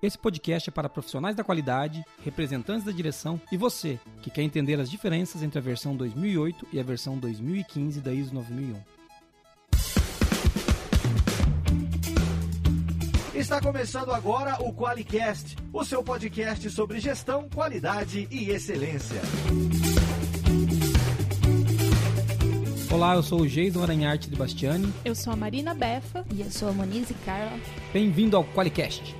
Esse podcast é para profissionais da qualidade, representantes da direção e você que quer entender as diferenças entre a versão 2008 e a versão 2015 da ISO 9001. Está começando agora o QualiCast, o seu podcast sobre gestão, qualidade e excelência. Olá, eu sou o Geison Aranharte de Bastiani. Eu sou a Marina Befa. E eu sou a Monize Carla. Bem-vindo ao QualiCast.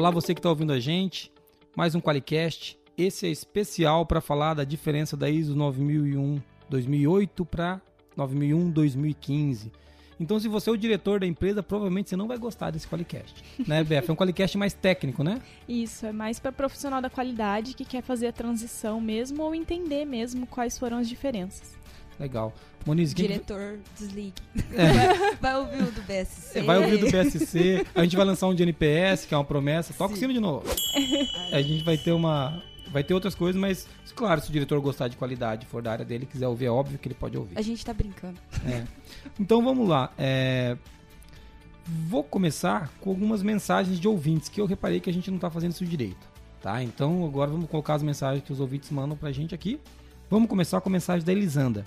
Olá, você que está ouvindo a gente. Mais um QualiCast. Esse é especial para falar da diferença da ISO 9001 2008 para 9001 2015. Então, se você é o diretor da empresa, provavelmente você não vai gostar desse Qualicast. Né, Beth? É um Qualicast mais técnico, né? Isso, é mais para profissional da qualidade que quer fazer a transição mesmo ou entender mesmo quais foram as diferenças. Legal. Moniz. Diretor, desligue. É. Vai, ouvir o do BSC. É, vai ouvir o do BSC. A gente vai lançar um de NPS, que é uma promessa. Toca Sim. o sino de novo. a gente vai ter uma, Vai ter outras coisas, mas, claro, se o diretor gostar de qualidade, for da área dele, quiser ouvir, é óbvio que ele pode ouvir. A gente tá brincando. É. Então vamos lá. É... Vou começar com algumas mensagens de ouvintes que eu reparei que a gente não tá fazendo isso direito. Tá? Então agora vamos colocar as mensagens que os ouvintes mandam pra gente aqui. Vamos começar com a mensagem da Elisanda.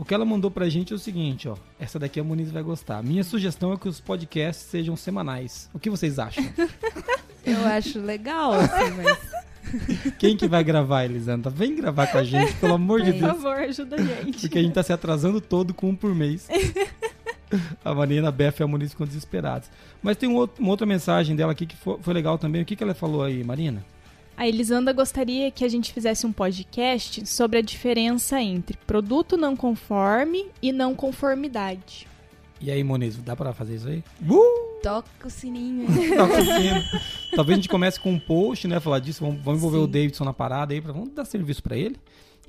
O que ela mandou pra gente é o seguinte, ó. Essa daqui a Muniz vai gostar. Minha sugestão é que os podcasts sejam semanais. O que vocês acham? Eu acho legal, assim, mas. Quem que vai gravar, Elisandra? Vem gravar com a gente, pelo amor de Deus. Por favor, ajuda a gente. Porque a gente tá se atrasando todo com um por mês. a Marina, a Beth e a Muniz ficam desesperados. Mas tem um outro, uma outra mensagem dela aqui que foi, foi legal também. O que, que ela falou aí, Marina? A Elisanda gostaria que a gente fizesse um podcast sobre a diferença entre produto não conforme e não conformidade. E aí, Moniz, dá pra fazer isso aí? Uh! Toca o sininho. Toca o sino. Talvez a gente comece com um post, né? Falar disso. Vamos, vamos envolver Sim. o Davidson na parada aí. Pra, vamos dar serviço pra ele.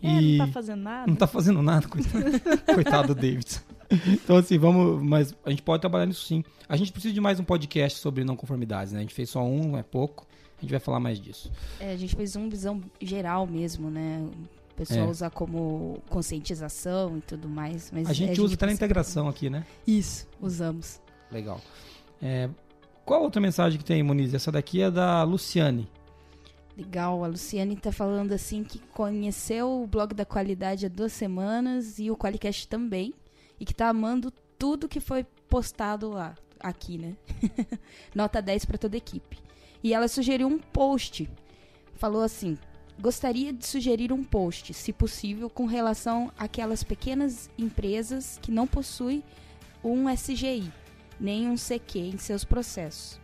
É, e... não tá fazendo nada. Não tá fazendo nada, coitado, coitado do Davidson. Então, assim, vamos. Mas a gente pode trabalhar nisso sim. A gente precisa de mais um podcast sobre não conformidades, né? A gente fez só um, é pouco. A gente vai falar mais disso. É, a gente fez uma visão geral mesmo, né? O pessoal é. usar como conscientização e tudo mais. Mas a gente usa até na integração aqui, né? Isso, usamos. Legal. É, qual outra mensagem que tem, Moniz? Essa daqui é da Luciane. Legal, a Luciane está falando assim que conheceu o blog da qualidade há duas semanas e o Qualicast também. E que está amando tudo que foi postado lá, aqui, né? Nota 10 para toda a equipe. E ela sugeriu um post. Falou assim: gostaria de sugerir um post, se possível, com relação àquelas pequenas empresas que não possuem um SGI nem um CQ em seus processos.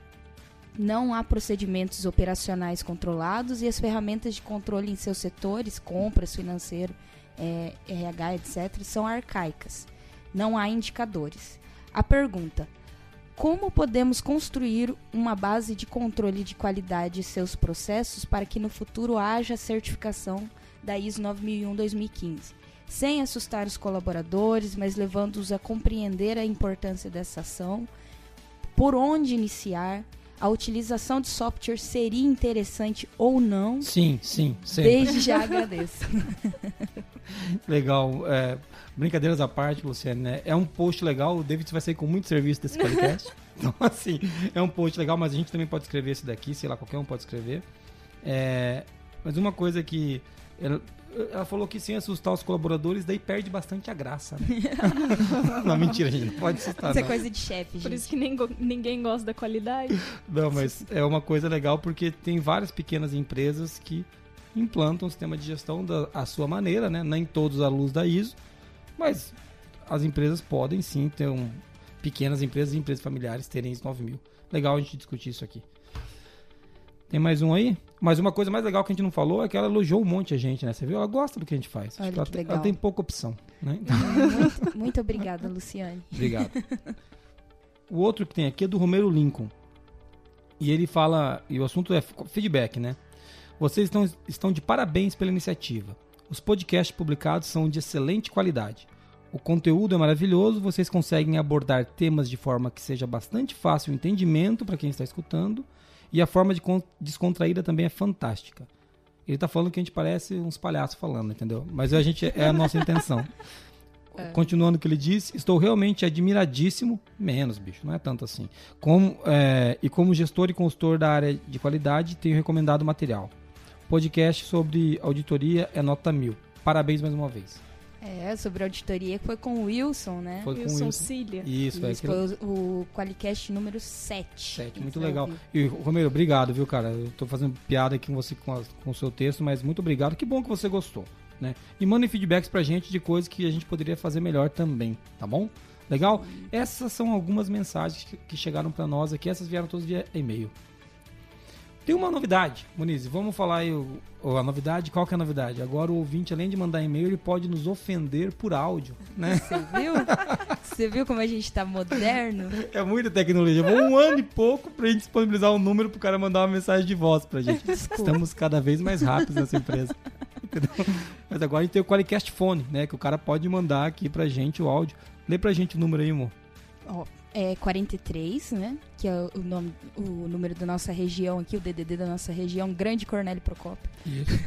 Não há procedimentos operacionais controlados e as ferramentas de controle em seus setores, compras, financeiro, é, RH, etc., são arcaicas. Não há indicadores. A pergunta: como podemos construir uma base de controle de qualidade de seus processos para que no futuro haja certificação da ISO 9001-2015? sem assustar os colaboradores, mas levando-os a compreender a importância dessa ação, por onde iniciar, a utilização de software seria interessante ou não. Sim, sim, sempre. Desde já agradeço. legal. É, brincadeiras à parte, Luciane, né? É um post legal. O David vai sair com muito serviço desse podcast. então, assim, é um post legal, mas a gente também pode escrever esse daqui, sei lá, qualquer um pode escrever. É, mas uma coisa que ela falou que sem assustar os colaboradores, daí perde bastante a graça. Né? não, mentira, gente, não pode assustar. Isso é não. é coisa de chefe, gente. Por isso que nem, ninguém gosta da qualidade. Não, mas é uma coisa legal porque tem várias pequenas empresas que implantam o sistema de gestão da a sua maneira, né? Nem todos à luz da ISO, mas as empresas podem sim ter um. Pequenas empresas e empresas familiares terem ISO 9000. Legal a gente discutir isso aqui. Tem mais um aí? Mas uma coisa mais legal que a gente não falou é que ela elogiou um monte a gente, né? Você viu? Ela gosta do que a gente faz. Olha, ela, tem, ela, tem pouca opção, né? Muito, muito obrigada, Luciane. Obrigado. O outro que tem aqui é do Romero Lincoln. E ele fala, e o assunto é feedback, né? Vocês estão, estão de parabéns pela iniciativa. Os podcasts publicados são de excelente qualidade. O conteúdo é maravilhoso, vocês conseguem abordar temas de forma que seja bastante fácil o entendimento para quem está escutando e a forma de descontraída também é fantástica. Ele tá falando que a gente parece uns palhaços falando, entendeu? Mas a gente é a nossa intenção. continuando o que ele disse, estou realmente admiradíssimo, menos, bicho, não é tanto assim. Como, é, e como gestor e consultor da área de qualidade, tenho recomendado o material. Podcast sobre auditoria é nota mil. Parabéns mais uma vez. É, sobre auditoria que foi com o Wilson, né? Foi com Wilson Wilson. Cília. Isso, é Isso aquilo. foi o, o Qualicast número 7. Sete, muito legal. E, Romero, obrigado, viu, cara? Eu tô fazendo piada aqui com você com, a- com o seu texto, mas muito obrigado. Que bom que você gostou, né? E mandem feedbacks pra gente de coisas que a gente poderia fazer melhor também, tá bom? Legal? Essas são algumas mensagens que, que chegaram pra nós aqui. Essas vieram todas via e-mail. Tem uma novidade, Moniz, vamos falar aí o, o- a novidade. Qual que é a novidade? Agora o ouvinte, além de mandar e-mail, ele pode nos ofender por áudio, né? Você viu? Você viu como a gente tá moderno? É muita tecnologia. Levou um ano e pouco pra gente disponibilizar um número pro cara mandar uma mensagem de voz pra gente. Desculpa. Estamos cada vez mais rápidos nessa empresa. Entendeu? Mas agora a gente tem o Qualicast Phone, né? Que o cara pode mandar aqui pra gente o áudio. Lê pra gente o número aí, amor. Ó, é 43, né? Que é o, nome, o número da nossa região aqui, o DDD da nossa região, Grande Cornélio Procópio. Isso.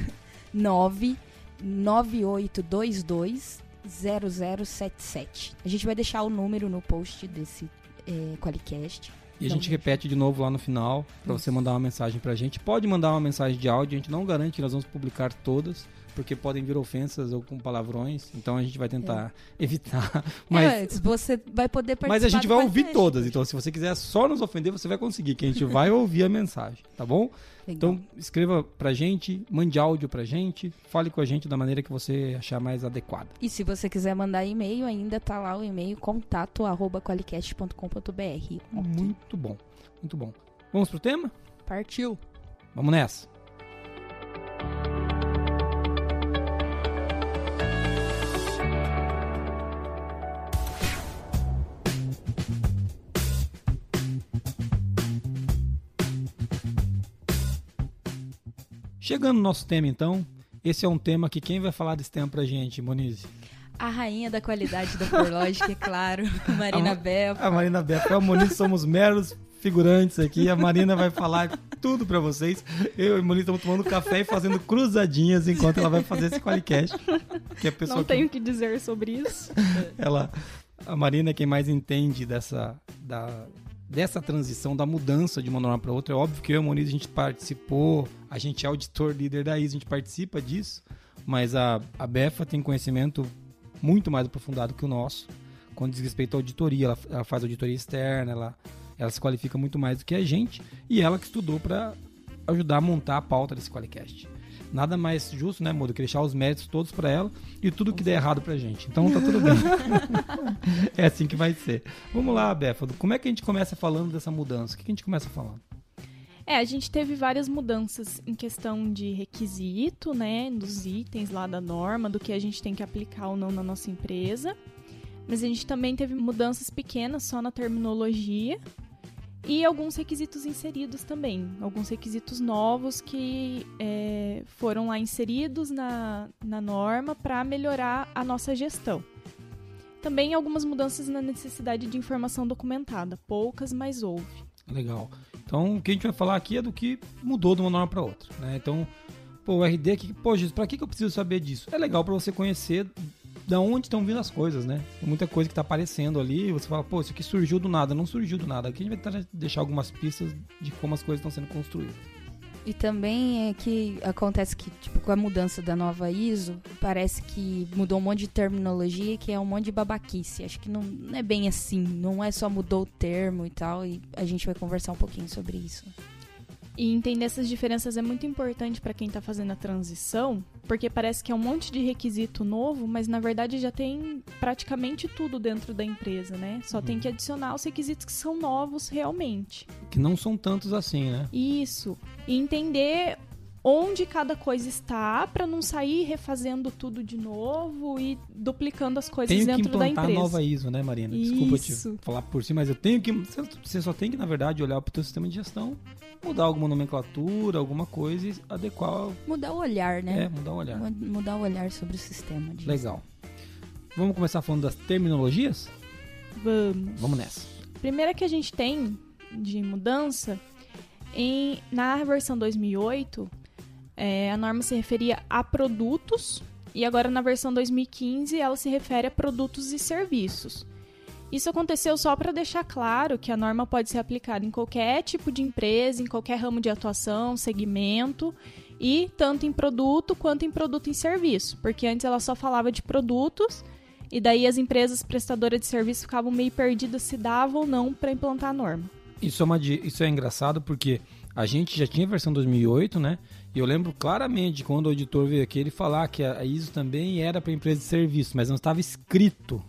9 9822 0077. A gente vai deixar o número no post desse é, Qualicast. E a Não. gente repete de novo lá no final pra você mandar uma mensagem pra gente. Pode mandar uma mensagem de áudio, a gente não garante que nós vamos publicar todas, porque podem vir ofensas ou com palavrões. Então a gente vai tentar evitar. Mas É, você vai poder participar Mas a gente vai ouvir podcast. todas, então se você quiser só nos ofender, você vai conseguir, que a gente vai ouvir a mensagem, tá bom? Legal. Então escreva pra gente, mande áudio pra gente, fale com a gente da maneira que você achar mais adequada. E se você quiser mandar e-mail, ainda tá lá o e-mail contato arroba qualicast.com.br. Muito bom, muito bom. Vamos pro tema? Partiu. Vamos nessa. Chegando no nosso tema, então, esse é um tema que quem vai falar desse tema pra gente, Monize? A rainha da qualidade da Forlógica, é claro. Marina A- Bel. A Marina e o Moniz somos meros figurantes aqui. A Marina vai falar tudo pra vocês. Eu e o Moniz estamos tomando café e fazendo cruzadinhas enquanto ela vai fazer esse qualicast. Que é a pessoa Não que tenho o que dizer sobre isso. ela, a Marina é quem mais entende dessa, da, dessa transição, da mudança de uma norma para outra. É óbvio que eu e o Moniz a gente participou, a gente é auditor líder da ISO, a gente participa disso, mas a, a Befa tem conhecimento muito mais aprofundado que o nosso quando diz respeito à auditoria. Ela, ela faz auditoria externa, ela, ela se qualifica muito mais do que a gente e ela que estudou para ajudar a montar a pauta desse Qualicast. Nada mais justo, né, Modo, que deixar os méritos todos para ela e tudo que der errado pra gente. Então tá tudo bem. é assim que vai ser. Vamos lá, Befa. Como é que a gente começa falando dessa mudança? O que que a gente começa falando? É, a gente teve várias mudanças em questão de requisito, né, dos itens lá da norma, do que a gente tem que aplicar ou não na nossa empresa. Mas a gente também teve mudanças pequenas só na terminologia e alguns requisitos inseridos também, alguns requisitos novos que é, foram lá inseridos na, na norma para melhorar a nossa gestão. Também algumas mudanças na necessidade de informação documentada, poucas, mas houve. Legal. Então, o que a gente vai falar aqui é do que mudou de uma norma para outra, né? Então, pô, o RD aqui, pô, Jesus, para que que eu preciso saber disso? É legal para você conhecer da onde estão vindo as coisas, né? Tem muita coisa que tá aparecendo ali, você fala, pô, isso aqui surgiu do nada, não surgiu do nada. Aqui a gente vai tentar deixar algumas pistas de como as coisas estão sendo construídas. E também é que acontece que, tipo, com a mudança da nova ISO, parece que mudou um monte de terminologia que é um monte de babaquice. Acho que não, não é bem assim, não é só mudou o termo e tal, e a gente vai conversar um pouquinho sobre isso. E entender essas diferenças é muito importante para quem está fazendo a transição, porque parece que é um monte de requisito novo, mas na verdade já tem praticamente tudo dentro da empresa, né? Só tem que adicionar os requisitos que são novos realmente. Que não são tantos assim, né? Isso. E entender onde cada coisa está para não sair refazendo tudo de novo e duplicando as coisas Tenho que dentro da implantar a empresa. nova ISO, né, Marina? Desculpa Isso. te falar por si, mas eu tenho que. Você só tem que, na verdade, olhar para o teu sistema de gestão, mudar alguma nomenclatura, alguma coisa e adequar. Mudar o olhar, É, né? mudar o olhar. Mu- Mudar o olhar sobre o sistema. De Legal. Vamos começar falando das terminologias? Vamos. Vamos nessa. Primeira que a gente tem de mudança, em, na versão 2008, é, a norma se referia a produtos e agora na versão 2015 ela se refere a produtos e serviços. Isso aconteceu só para deixar claro que a norma pode ser aplicada em qualquer tipo de empresa, em qualquer ramo de atuação, segmento, e tanto em produto quanto em produto em serviço, porque antes ela só falava de produtos e daí as empresas prestadoras de serviço ficavam meio perdidas se davam ou não para implantar a norma. Isso é, uma, isso é engraçado porque a gente já tinha a versão 2008, né? E eu lembro claramente quando o auditor veio aqui ele falar que a ISO também era para empresa de serviço, mas não estava escrito,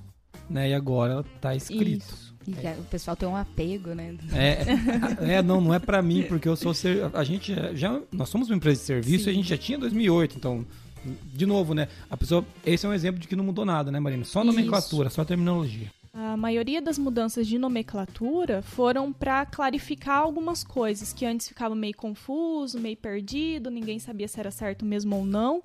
né? E agora está escrito. Isso. E é. o pessoal tem um apego, né? É, é não, não é para mim, porque eu sou ser, a gente já nós somos uma empresa de serviço Sim. e a gente já tinha 2008, então de novo, né? A pessoa, esse é um exemplo de que não mudou nada, né, Marina? Só nomenclatura, Isso. só terminologia. A maioria das mudanças de nomenclatura foram para clarificar algumas coisas que antes ficavam meio confuso, meio perdido, ninguém sabia se era certo mesmo ou não,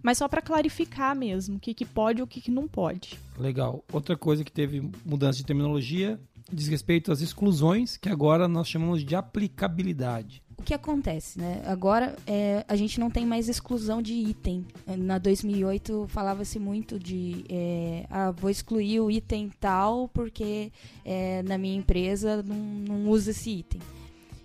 mas só para clarificar mesmo o que, que pode e o que, que não pode. Legal. Outra coisa que teve mudança de terminologia diz respeito às exclusões, que agora nós chamamos de aplicabilidade o que acontece, né? Agora é, a gente não tem mais exclusão de item. Na 2008 falava-se muito de é, ah, vou excluir o item tal porque é, na minha empresa não, não usa esse item.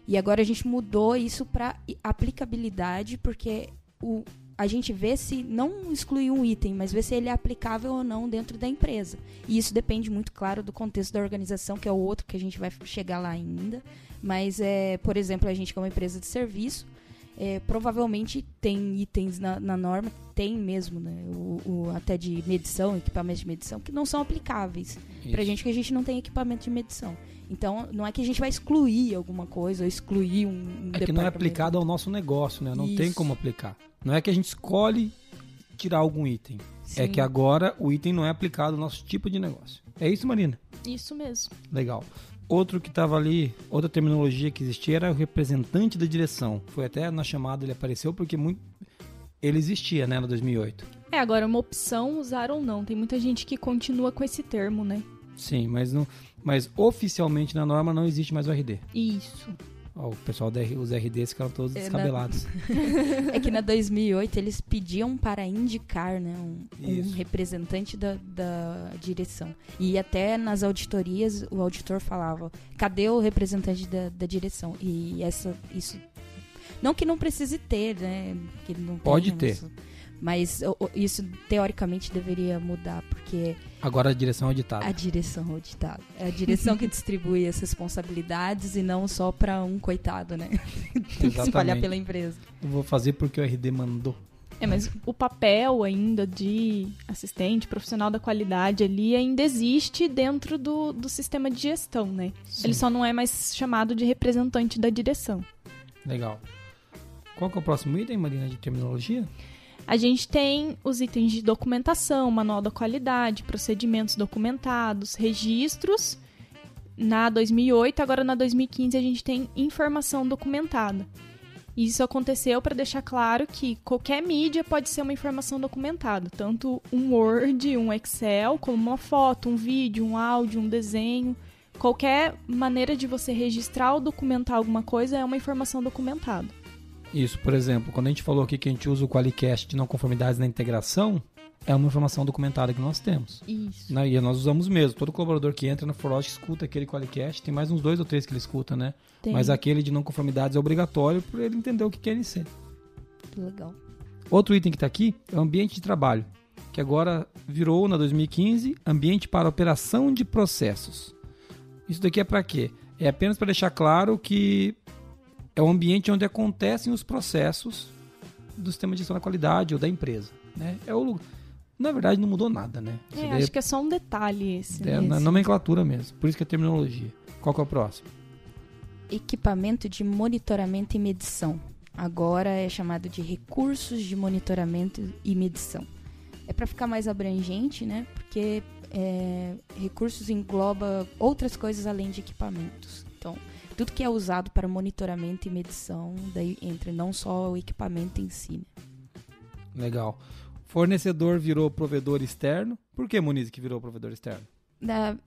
E agora a gente mudou isso para aplicabilidade porque o, a gente vê se não excluir um item, mas vê se ele é aplicável ou não dentro da empresa. E isso depende muito, claro, do contexto da organização, que é o outro que a gente vai chegar lá ainda. Mas, é, por exemplo, a gente, como empresa de serviço, é, provavelmente tem itens na, na, norma, tem mesmo, né? O, o, até de medição, equipamentos de medição, que não são aplicáveis. Para a gente que a gente não tem equipamento de medição. Então, não é que a gente vai excluir alguma coisa ou excluir um. é que não é aplicado ao nosso negócio, né? Não Isso. tem como aplicar. Não é que a gente escolhe tirar algum item. É Sim. É que agora o item não é aplicado ao nosso tipo de negócio. É isso, Marina? Isso mesmo. Legal. Outro que estava ali, outra terminologia que existia era o representante da direção. Foi até na chamada ele apareceu porque muito ele existia, né, no 2008. É, agora uma opção usar ou não. Tem muita gente que continua com esse termo, né? Sim, mas não, mas oficialmente na norma não existe mais o RD. Isso. Ó, o pessoal dos RDs ficaram todos é, descabelados. Na... é que na 2008 eles pediam para indicar né, um, um representante da, da, direção. E até nas auditorias o auditor falava: cadê o representante da, da direção? E essa, isso. Não que não precise ter, né? Que não Pode ter. Isso mas isso teoricamente deveria mudar, porque. Agora a direção é auditada. A direção é auditada. É a direção que distribui as responsabilidades e não só para um coitado, né? Tem que se espalhar pela empresa. Eu vou fazer porque o RD mandou. É, mas o papel ainda de assistente, profissional da qualidade ali ainda existe dentro do, do sistema de gestão, né? Sim. Ele só não é mais chamado de representante da direção. Legal. Qual que é o próximo item, Marina, de terminologia? A gente tem os itens de documentação, manual da qualidade, procedimentos documentados, registros. Na 2008, agora na 2015 a gente tem informação documentada. Isso aconteceu para deixar claro que qualquer mídia pode ser uma informação documentada, tanto um Word, um Excel, como uma foto, um vídeo, um áudio, um desenho. Qualquer maneira de você registrar ou documentar alguma coisa é uma informação documentada. Isso, por exemplo, quando a gente falou aqui que a gente usa o Qualicast de não conformidades na integração, é uma informação documentada que nós temos. Isso. Né? E nós usamos mesmo. Todo colaborador que entra na Forlog escuta aquele Qualicast. Tem mais uns dois ou três que ele escuta, né? Tem. Mas aquele de não conformidades é obrigatório para ele entender o que quer ser. Legal. Outro item que está aqui é o ambiente de trabalho, que agora virou, na 2015, ambiente para operação de processos. Isso daqui é para quê? É apenas para deixar claro que é o ambiente onde acontecem os processos do sistema de gestão da qualidade ou da empresa. Né? É o Na verdade, não mudou nada, né? É, acho que é só um detalhe esse. É na nomenclatura mesmo. Por isso que é terminologia. Qual que é o próximo? Equipamento de monitoramento e medição. Agora é chamado de recursos de monitoramento e medição. É para ficar mais abrangente, né? Porque é, recursos engloba outras coisas além de equipamentos. Então, tudo que é usado para monitoramento e medição, daí entra não só o equipamento em si. Né? Legal. Fornecedor virou provedor externo. Por que Muniz que virou provedor externo? Da,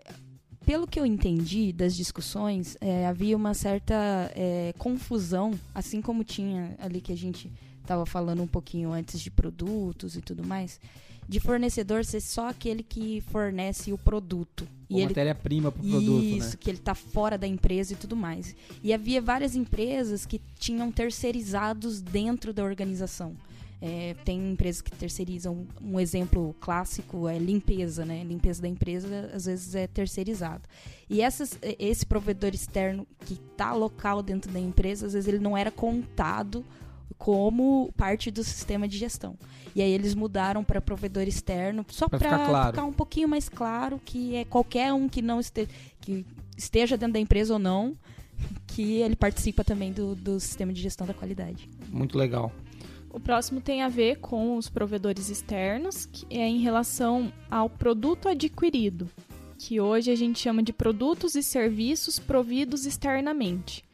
pelo que eu entendi das discussões, é, havia uma certa é, confusão, assim como tinha ali que a gente estava falando um pouquinho antes de produtos e tudo mais, de fornecedor ser só aquele que fornece o produto. Ele... matéria-prima para o produto, né? Isso, né? que ele está fora da empresa e tudo mais. E havia várias empresas que tinham terceirizados dentro da organização. É, tem empresas que terceirizam. Um exemplo clássico é limpeza, né? Limpeza da empresa às vezes é terceirizado. E essas, esse provedor externo que está local dentro da empresa, às vezes ele não era contado como parte do sistema de gestão. E aí eles mudaram para provedor externo, só para ficar, claro. ficar, um pouquinho mais claro que é qualquer um que não este, que esteja dentro da empresa ou não, que ele participa também do, do sistema de gestão da qualidade. Muito legal. O próximo tem a ver com os provedores externos, que é em relação ao produto adquirido, que hoje a gente chama de produtos e serviços providos externamente.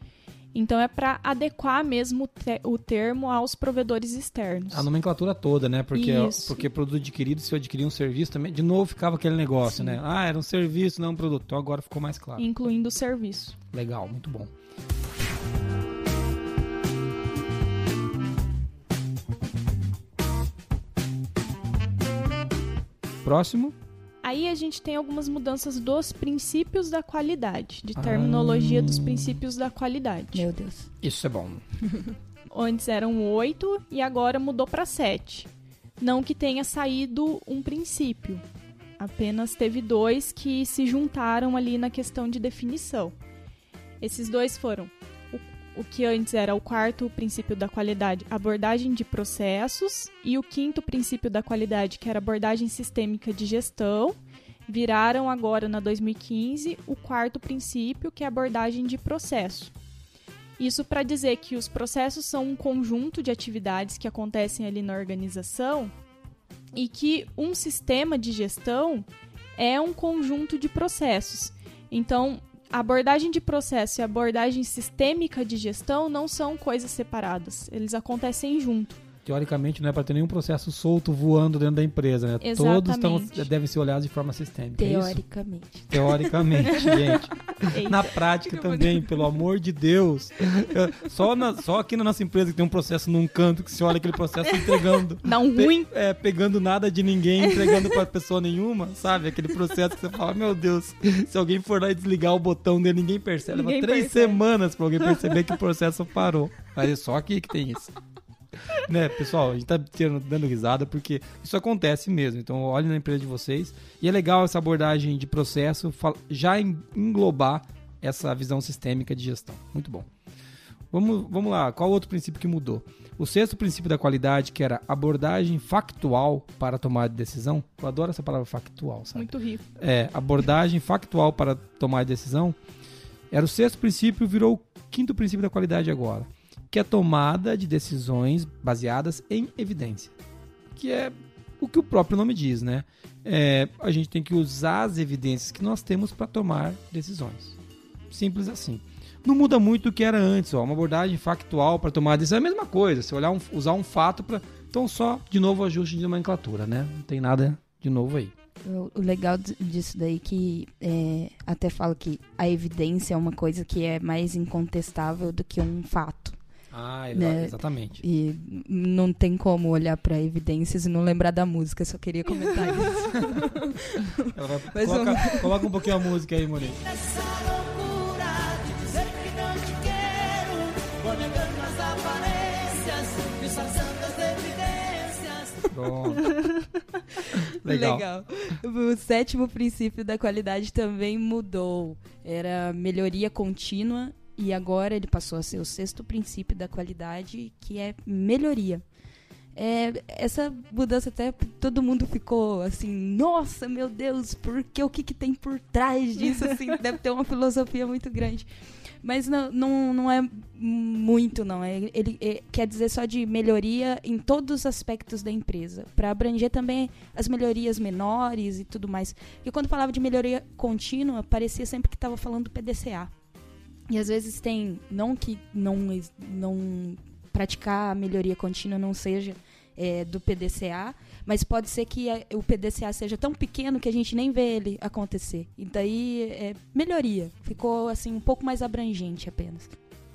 Então é para adequar mesmo o termo aos provedores externos. A nomenclatura toda, né? Porque, porque produto adquirido, se eu adquirir um serviço também, de novo ficava aquele negócio, Sim. né? Ah, era um serviço, não um produto. Então agora ficou mais claro. Incluindo o serviço. Legal, muito bom. Próximo. Aí a gente tem algumas mudanças dos princípios da qualidade, de terminologia ah. dos princípios da qualidade. Meu Deus. Isso é bom. Antes eram oito e agora mudou para sete. Não que tenha saído um princípio, apenas teve dois que se juntaram ali na questão de definição. Esses dois foram o que antes era o quarto princípio da qualidade, abordagem de processos, e o quinto princípio da qualidade, que era abordagem sistêmica de gestão, viraram agora na 2015 o quarto princípio, que é abordagem de processo. Isso para dizer que os processos são um conjunto de atividades que acontecem ali na organização e que um sistema de gestão é um conjunto de processos. Então, abordagem de processo e abordagem sistêmica de gestão não são coisas separadas, eles acontecem junto teoricamente não é para ter nenhum processo solto voando dentro da empresa, né? Exatamente. Todos estão, devem ser olhados de forma sistêmica. É teoricamente. É Teoricamente, gente. Eita. Na prática também, pelo amor de Deus. Só, na, só aqui na nossa empresa que tem um processo num canto que se olha aquele processo entregando. Dá um ruim. Pe, é, pegando nada de ninguém, entregando para pessoa nenhuma, sabe? Aquele processo que você fala, meu Deus, se alguém for lá e desligar o botão dele, ninguém percebe. Ninguém Leva três percebe. semanas para alguém perceber que o processo parou. Mas é só aqui que tem isso né, pessoal, a gente tá dando risada porque isso acontece mesmo. Então, olhe na empresa de vocês. E é legal essa abordagem de processo já englobar essa visão sistêmica de gestão. Muito bom. Vamos, vamos lá, qual outro princípio que mudou? O sexto princípio da qualidade, que era abordagem factual para tomar de decisão. Eu adoro essa palavra factual, sabe? Muito rico. É, abordagem factual para tomar de decisão. Era o sexto princípio, virou o quinto princípio da qualidade agora que é a tomada de decisões baseadas em evidência, que é o que o próprio nome diz, né? É, a gente tem que usar as evidências que nós temos para tomar decisões. Simples assim. Não muda muito do que era antes, ó, uma abordagem factual para tomar decisão é a mesma coisa. Se olhar um, usar um fato para, então só de novo ajuste de nomenclatura, né? Não tem nada de novo aí. O, legal disso daí que é, até falo que a evidência é uma coisa que é mais incontestável do que um fato. Ah, né? exatamente. E não tem como olhar para evidências e não lembrar da música, só queria comentar isso. Vai, coloca, um... coloca, um pouquinho a música aí, Monique. Essa loucura de dizer que não te quero, vou negando as aparências, disfarçando as evidências. Pronto. Legal. Legal. O sétimo princípio da qualidade também mudou. Era melhoria contínua e agora ele passou a ser o sexto princípio da qualidade, que é melhoria. É, essa mudança até todo mundo ficou assim, nossa, meu Deus, porque o que, que tem por trás disso? Assim, deve ter uma filosofia muito grande. Mas não, não, não é muito, não. É, ele é, quer dizer só de melhoria em todos os aspectos da empresa, para abranger também as melhorias menores e tudo mais. Porque quando falava de melhoria contínua, parecia sempre que estava falando do PDCA. E às vezes tem, não que não, não praticar a melhoria contínua não seja é, do PDCA, mas pode ser que a, o PDCA seja tão pequeno que a gente nem vê ele acontecer. E daí, é, melhoria. Ficou assim um pouco mais abrangente apenas.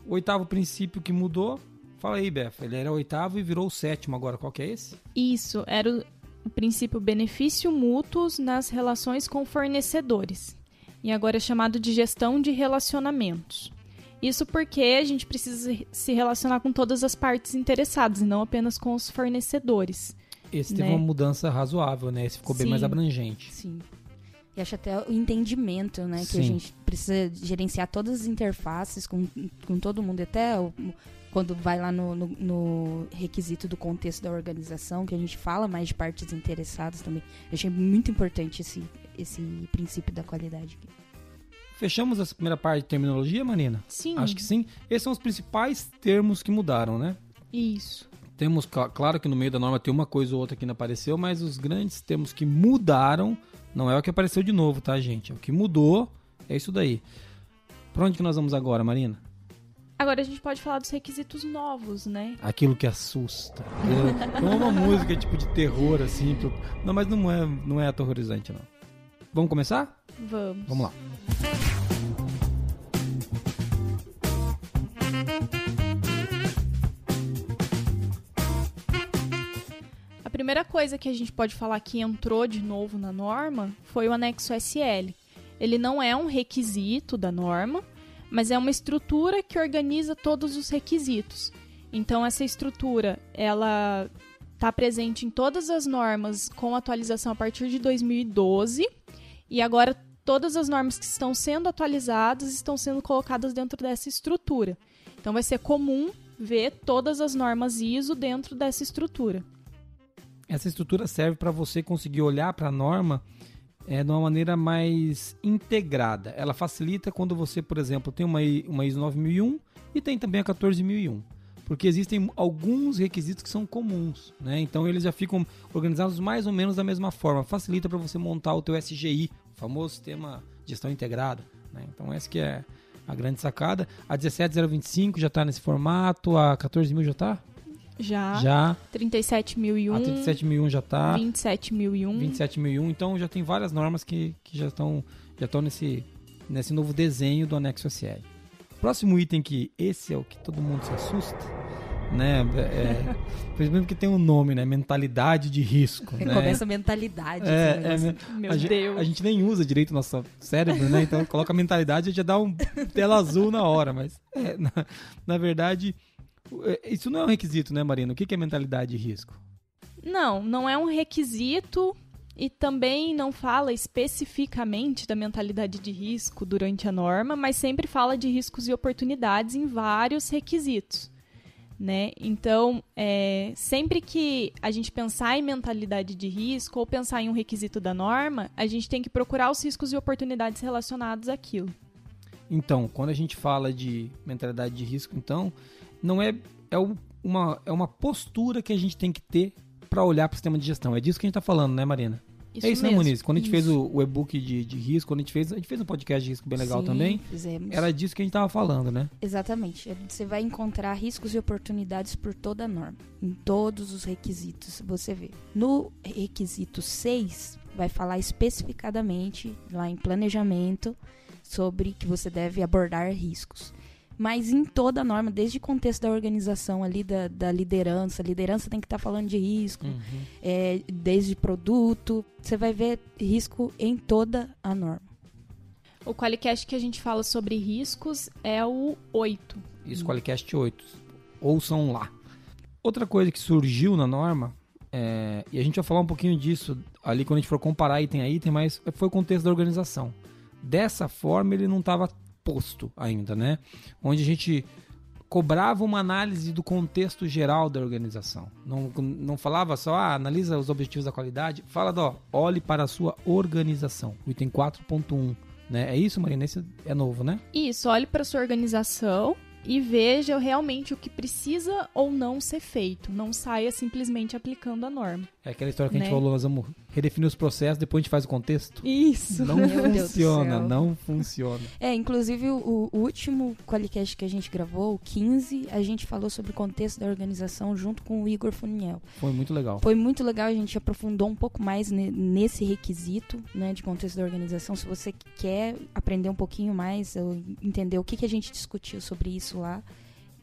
O oitavo princípio que mudou Fala aí, Beth. Ele era o oitavo e virou o sétimo agora. Qual que é esse? Isso, era o, o princípio benefício mútuos nas relações com fornecedores. E agora é chamado de gestão de relacionamentos. Isso porque a gente precisa se relacionar com todas as partes interessadas e não apenas com os fornecedores. Esse teve Né? uma mudança razoável, né? Esse ficou bem Sim. mais abrangente. Sim. E acho até o entendimento, né? Que a Sim. gente precisa gerenciar todas as interfaces com, com todo mundo, até o- quando vai lá no, no- no requisito do contexto da organização, que a gente fala mais de partes interessadas também. Eu achei muito importante esse, esse princípio da qualidade. aqui. Fechamos essa primeira parte de terminologia, Marina? Sim, Acho que sim. Esses são os principais termos que mudaram, né? isso. Temos, cla- claro que no meio da norma tem uma coisa ou outra que não apareceu, mas os grandes termos que mudaram não é o que apareceu de novo, tá, gente? O que mudou é isso daí. Pra onde que nós vamos agora, Marina? Agora a gente pode falar dos requisitos novos, né? Aquilo que assusta. Não é uma música tipo de terror, assim. pro- Não, mas não é, não é aterrorizante, não. Vamos começar? Vamos. Vamos lá. A primeira coisa que a gente pode falar que entrou de novo na norma foi o anexo SL. Ele não é um requisito da norma, mas é uma estrutura que organiza todos os requisitos. Então essa estrutura, ela está presente em todas as normas com atualização a partir de 2012 e agora todas as normas que estão sendo atualizadas estão sendo colocadas dentro dessa estrutura. Então vai ser comum ver todas as normas ISO dentro dessa estrutura. Essa estrutura serve para você conseguir olhar para a norma é, de uma maneira mais integrada. Ela facilita quando você, por exemplo, tem uma, uma ISO 9001 e tem também a 14001. Porque existem alguns requisitos que são comuns, né? Então eles já ficam organizados mais ou menos da mesma forma. Facilita para você montar o teu SGI, o famoso sistema de gestão integrada. né? Então essa que é a grande sacada. A 17025 já está nesse formato, a 14000 já está? Já. Já. 37.001. A 37001 já está. 27.001. 27001, então já tem várias normas que, que já estão já estão nesse, nesse novo desenho do anexo SL. Próximo item que esse é o que todo mundo se assusta, né? É, principalmente porque tem um nome, né? Mentalidade de risco. né? Começa a mentalidade. É, é, Meu a, gente, Deus. a gente nem usa direito o nosso cérebro, né? Então coloca mentalidade e já dá um tela azul na hora, mas é, na, na verdade é, isso não é um requisito, né, Marina? O que que é mentalidade de risco? Não, não é um requisito e também não fala especificamente da mentalidade de risco durante a norma, mas sempre fala de riscos e oportunidades em vários requisitos. Né? Então, é, sempre que a gente pensar em mentalidade de risco ou pensar em um requisito da norma, a gente tem que procurar os riscos e oportunidades relacionados àquilo. Então, quando a gente fala de mentalidade de risco, então, não é, é, uma, é uma postura que a gente tem que ter para olhar para o sistema de gestão. É disso que a gente está falando, né, Marina? É isso, né, mesmo. Muniz? Quando a gente fez Isso. o, o e-book de, de risco, quando a gente fez, a gente fez um podcast de risco bem legal Sim, também, Fizemos. era disso que a gente estava falando, né? Exatamente. Você vai encontrar riscos e oportunidades por toda a norma. Em todos os requisitos, você vê. No requisito 6, vai falar especificadamente, lá em planejamento, sobre que você deve abordar riscos. Mas em toda a norma, desde o contexto da organização ali, da, da liderança, a liderança tem que estar falando de risco, Uhum. é, desde produto, você vai ver risco em toda a norma. O Qualicast que a gente fala sobre riscos é o 8. Isso, Qualicast 8. Ouçam lá. Outra coisa que surgiu na norma, é, e a gente vai falar um pouquinho disso ali quando a gente for comparar item a item, mas foi o contexto da organização. Dessa forma, ele não estava posto ainda, né? Onde a gente cobrava uma análise do contexto geral da organização. Não, não falava só, ah, analisa os objetivos da qualidade. Fala, ó, olhe para a sua organização. O item 4.1. Né? É isso, Marina? Esse é novo, né? Isso, olhe para sua organização e veja realmente o que precisa ou não ser feito. Não saia simplesmente aplicando a norma. É aquela história que a gente Né? falou, nós vamos redefinir os processos, depois a gente faz o contexto. Isso. Não Meu funciona, não funciona. É, inclusive o, o último Qualicast que a gente gravou, o 15, a gente falou sobre o contexto da organização junto com o Igor Funiel. Foi muito legal. Foi muito legal, a gente aprofundou um pouco mais ne- nesse requisito né, de contexto da organização. Se você quer aprender um pouquinho mais, entender o que, que a gente discutiu sobre isso lá,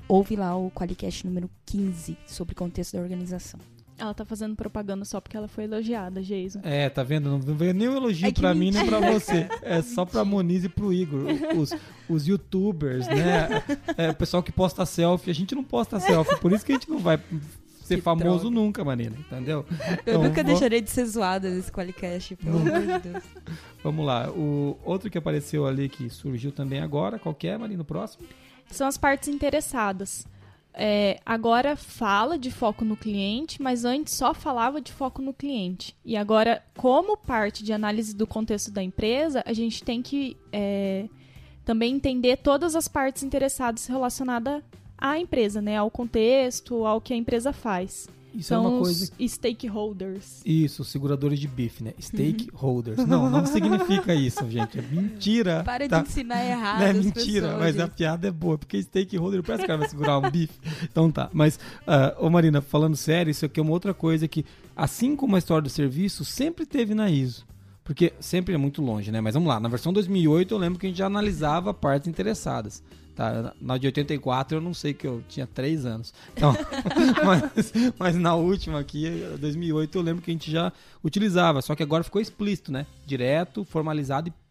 ouve lá o Qualicast número 15 sobre contexto da organização. Ela tá fazendo propaganda só porque ela foi elogiada, Jason. É, tá vendo? Não veio nenhum elogio É pra mim nem pra você. É só pra Moniz e pro Igor. Os, os youtubers, né? É, o pessoal que posta selfie. A gente não posta selfie, por isso que a gente não vai ser Que famoso droga. nunca, Marina, entendeu? Eu Então, nunca vo- deixarei de ser zoada nesse Qualicast, pelo amor de Deus. Vamos lá. O outro que apareceu ali, que surgiu também agora, qual que é, Marina, o próximo? São as partes interessadas. É, agora fala de foco no cliente, mas antes só falava de foco no cliente. E agora, como parte de análise do contexto da empresa, a gente tem que é, também entender todas as partes interessadas relacionadas à empresa, né? Ao contexto, ao que a empresa faz. Isso São é uma coisa os stakeholders. Isso, seguradores de bife, né? Stakeholders. Não, não significa isso, gente. É mentira. Para tá? de ensinar errado. Não é mentira, pessoas, mas a gente. piada é boa, porque stakeholder parece que o cara vai segurar um bife. Então tá. Mas, ah, ô Marina, falando sério, isso aqui é uma outra coisa que, assim como a história do serviço, sempre teve na ISO. Porque sempre é muito longe, né? Mas vamos lá, na versão 2008 eu lembro que a gente já analisava partes interessadas. Tá? Na de 84 eu não sei que eu tinha 3 anos. Então, mas, mas na última aqui, 2008, eu lembro que a gente já utilizava. Só que agora ficou explícito, né? Direto, formalizado e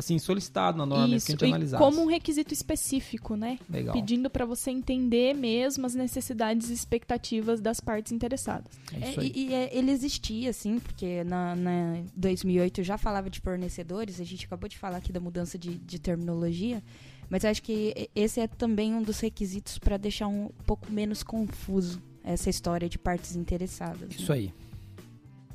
assim, solicitado na norma mesmo que a Isso, gente e analisasse. como um requisito específico, né? Legal. Pedindo para você entender mesmo as necessidades e expectativas das partes interessadas. É É, isso e e, é, ele existia, assim, porque na, na 2008 eu já falava de fornecedores, a gente acabou de falar aqui da mudança de, de terminologia, mas eu acho que esse é também um dos requisitos para deixar um pouco menos confuso essa história de partes interessadas. né? Isso aí.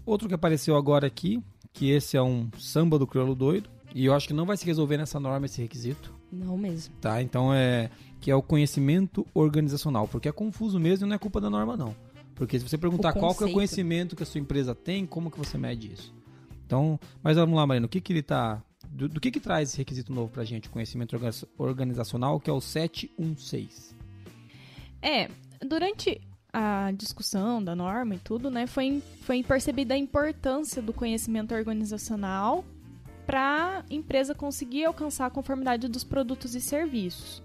Outro que apareceu agora aqui, que esse é um samba do crioulo doido, e eu acho que não vai se resolver nessa norma esse requisito, Não mesmo. tá? Então é que é o conhecimento organizacional, porque é confuso mesmo e não é culpa da norma não. Porque se você perguntar qual que é o conhecimento que a sua empresa tem, como que você mede isso? Então, mas vamos lá, Marina, o que que ele tá do, do que que traz esse requisito novo pra gente, o conhecimento orga- organizacional, que é o 716. É, durante a discussão da norma e tudo, né, foi, foi percebida a importância do conhecimento organizacional para a empresa conseguir alcançar a conformidade dos produtos e serviços.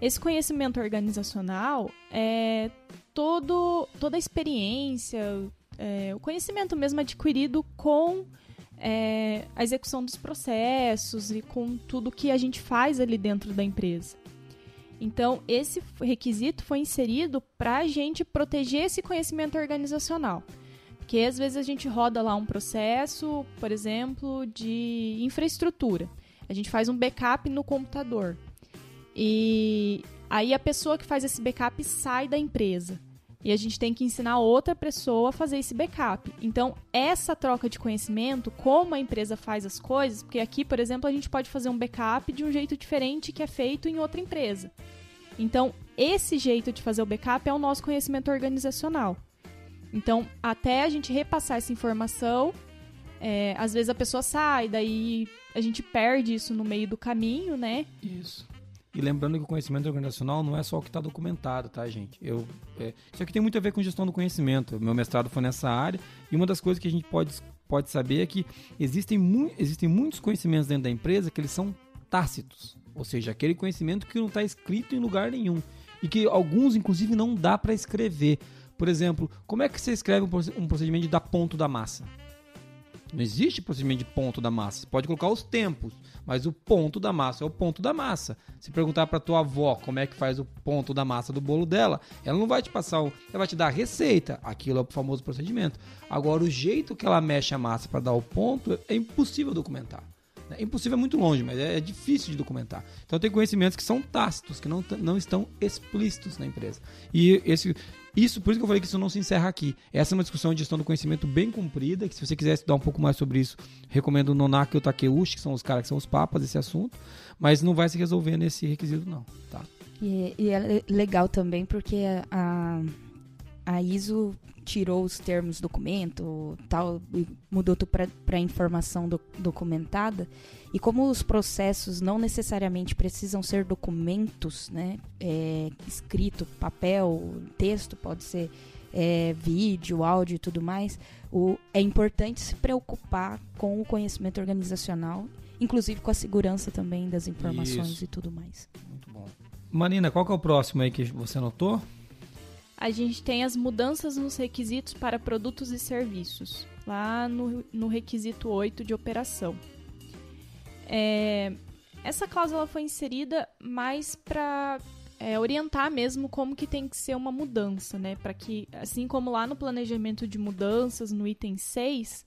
Esse conhecimento organizacional é todo, toda a experiência, é, o conhecimento mesmo adquirido com é, a execução dos processos e com tudo que a gente faz ali dentro da empresa. Então, esse requisito foi inserido para a gente proteger esse conhecimento organizacional. Porque às vezes a gente roda lá um processo, por exemplo, de infraestrutura. A gente faz um backup no computador. E aí a pessoa que faz esse backup sai da empresa. E a gente tem que ensinar outra pessoa a fazer esse backup. Então, essa troca de conhecimento, como a empresa faz as coisas, porque aqui, por exemplo, a gente pode fazer um backup de um jeito diferente que é feito em outra empresa. Então, esse jeito de fazer o backup é o nosso conhecimento organizacional. Então, até a gente repassar essa informação, é, às vezes a pessoa sai, daí a gente perde isso no meio do caminho, né? Isso. E lembrando que o conhecimento organizacional não é só o que está documentado, tá, gente? Eu, é, isso aqui tem muito a ver com gestão do conhecimento. Meu mestrado foi nessa área e uma das coisas que a gente pode, pode saber é que existem, mu existem muitos conhecimentos dentro da empresa que eles são tácitos. Ou seja, aquele conhecimento que não está escrito em lugar nenhum. E que alguns, inclusive, não dá para escrever. Por exemplo, como é que você escreve um proce- procedimento de dar ponto da massa? Não existe procedimento de ponto da massa. Você pode colocar os tempos, mas o ponto da massa é o ponto da massa. Se perguntar para tua avó como é que faz o ponto da massa do bolo dela, ela não vai te passar, o, ela vai te dar a receita. Aquilo é o famoso procedimento. Agora, o jeito que ela mexe a massa para dar o ponto é impossível documentar. É impossível é muito longe, mas é, é difícil de documentar. Então tem conhecimentos que são tácitos, que não, não estão explícitos na empresa. E esse, isso, por isso que eu falei que isso não se encerra aqui. Essa é uma discussão de gestão do conhecimento bem comprida, que se você quiser estudar um pouco mais sobre isso, recomendo o Nonaki e o Takeuchi, que são os caras que são os papas desse assunto, mas não vai se resolver nesse requisito não, tá? E, e é le- legal também porque a, a ISO tirou os termos documento, tal, e mudou tudo para informação do- documentada. E como os processos não necessariamente precisam ser documentos, né? É, escrito, papel, texto, pode ser é, vídeo, áudio e tudo mais, o, é importante se preocupar com o conhecimento organizacional, inclusive com a segurança também das informações Isso. e tudo mais. Muito bom. Marina, qual que é o próximo aí que você anotou? A gente tem as mudanças nos requisitos para produtos e serviços, lá no, no requisito 8 de operação. É, essa cláusula foi inserida mais para é, orientar mesmo como que tem que ser uma mudança, né? Para que, assim como lá no planejamento de mudanças, no item 6,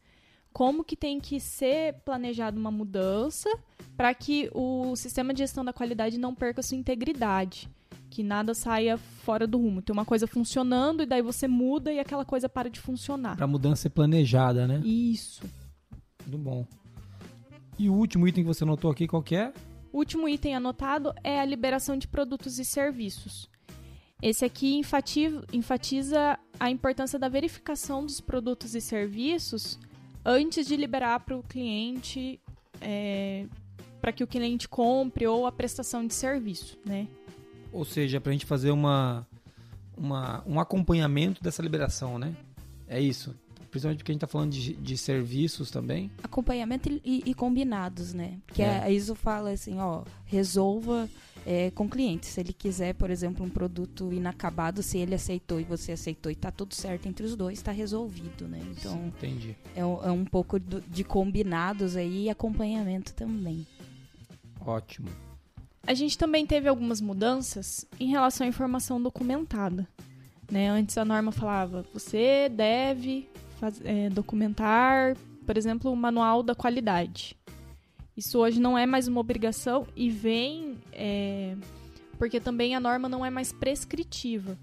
como que tem que ser planejada uma mudança para que o sistema de gestão da qualidade não perca sua integridade, que nada saia fora do rumo. Tem uma coisa funcionando e daí você muda e aquela coisa para de funcionar. Para mudança ser planejada, né? Isso. Tudo bom. E o último item que você anotou aqui, qual que é? O último item anotado é a liberação de produtos e serviços. Esse aqui enfatiza a importância da verificação dos produtos e serviços antes de liberar para o cliente, é, para que o cliente compre ou a prestação de serviço, né? Ou seja, para a gente fazer uma, uma, um acompanhamento dessa liberação, né? É isso. Principalmente porque a gente está falando de, de serviços também. Acompanhamento e, e combinados, né? Porque é. a ISO fala assim, ó, resolva é, com o cliente. Se ele quiser, por exemplo, um produto inacabado, se ele aceitou e você aceitou e está tudo certo entre os dois, está resolvido, né? Então, Sim, entendi. É, é um pouco do, de combinados aí e acompanhamento também. Ótimo. A gente também teve algumas mudanças em relação à informação documentada. Né? Antes a norma falava, você deve faz, é, documentar, por exemplo, o manual da qualidade. Isso hoje não é mais uma obrigação e vem é, porque também a norma não é mais prescritiva.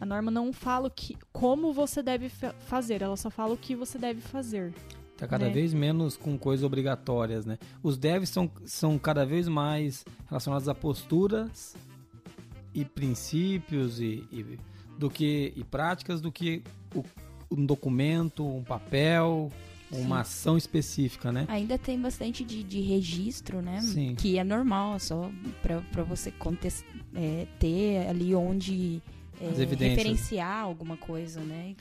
A norma não fala que, como você deve fazer, ela só fala o que você deve fazer. Está cada né? vez menos com coisas obrigatórias, né? Os devs são, são cada vez mais relacionados a posturas e princípios e, e do que e práticas do que o um documento, um papel, uma Sim. ação específica, né? Ainda tem bastante de, de registro, né? Sim. Que é normal, só para você contest, é, ter ali onde é, referenciar alguma coisa, né?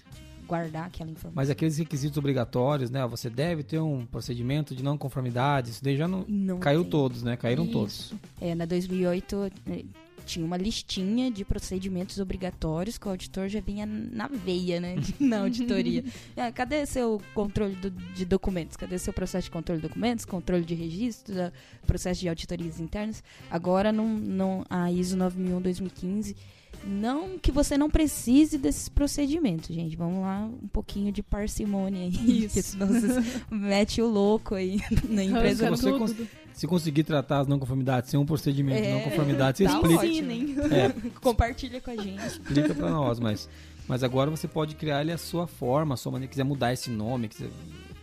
Guardar aquela informação. Mas aqueles requisitos obrigatórios, né? Você deve ter um procedimento de não conformidade, isso daí já não, não caiu tem. todos, né? Caíram isso. todos. É, na 2008 tinha uma listinha de procedimentos obrigatórios que o auditor já vinha na veia, né? na auditoria. ah, cadê seu controle do, de documentos? Cadê seu processo de controle de documentos, controle de registros, processo de auditorias internas? Agora, não, não, a ISO 9001-2015 não que você não precise desses procedimentos, gente. Vamos lá, um pouquinho de parcimônia aí. Isso. senão você mete o louco aí na empresa. Você, você, se conseguir tratar as não conformidades sem um procedimento é, de não conformidade, você tá explica. É, Compartilha com a gente. Explica para nós, mas, mas agora você pode criar ele a sua forma, a sua maneira, quiser mudar esse nome, quiser,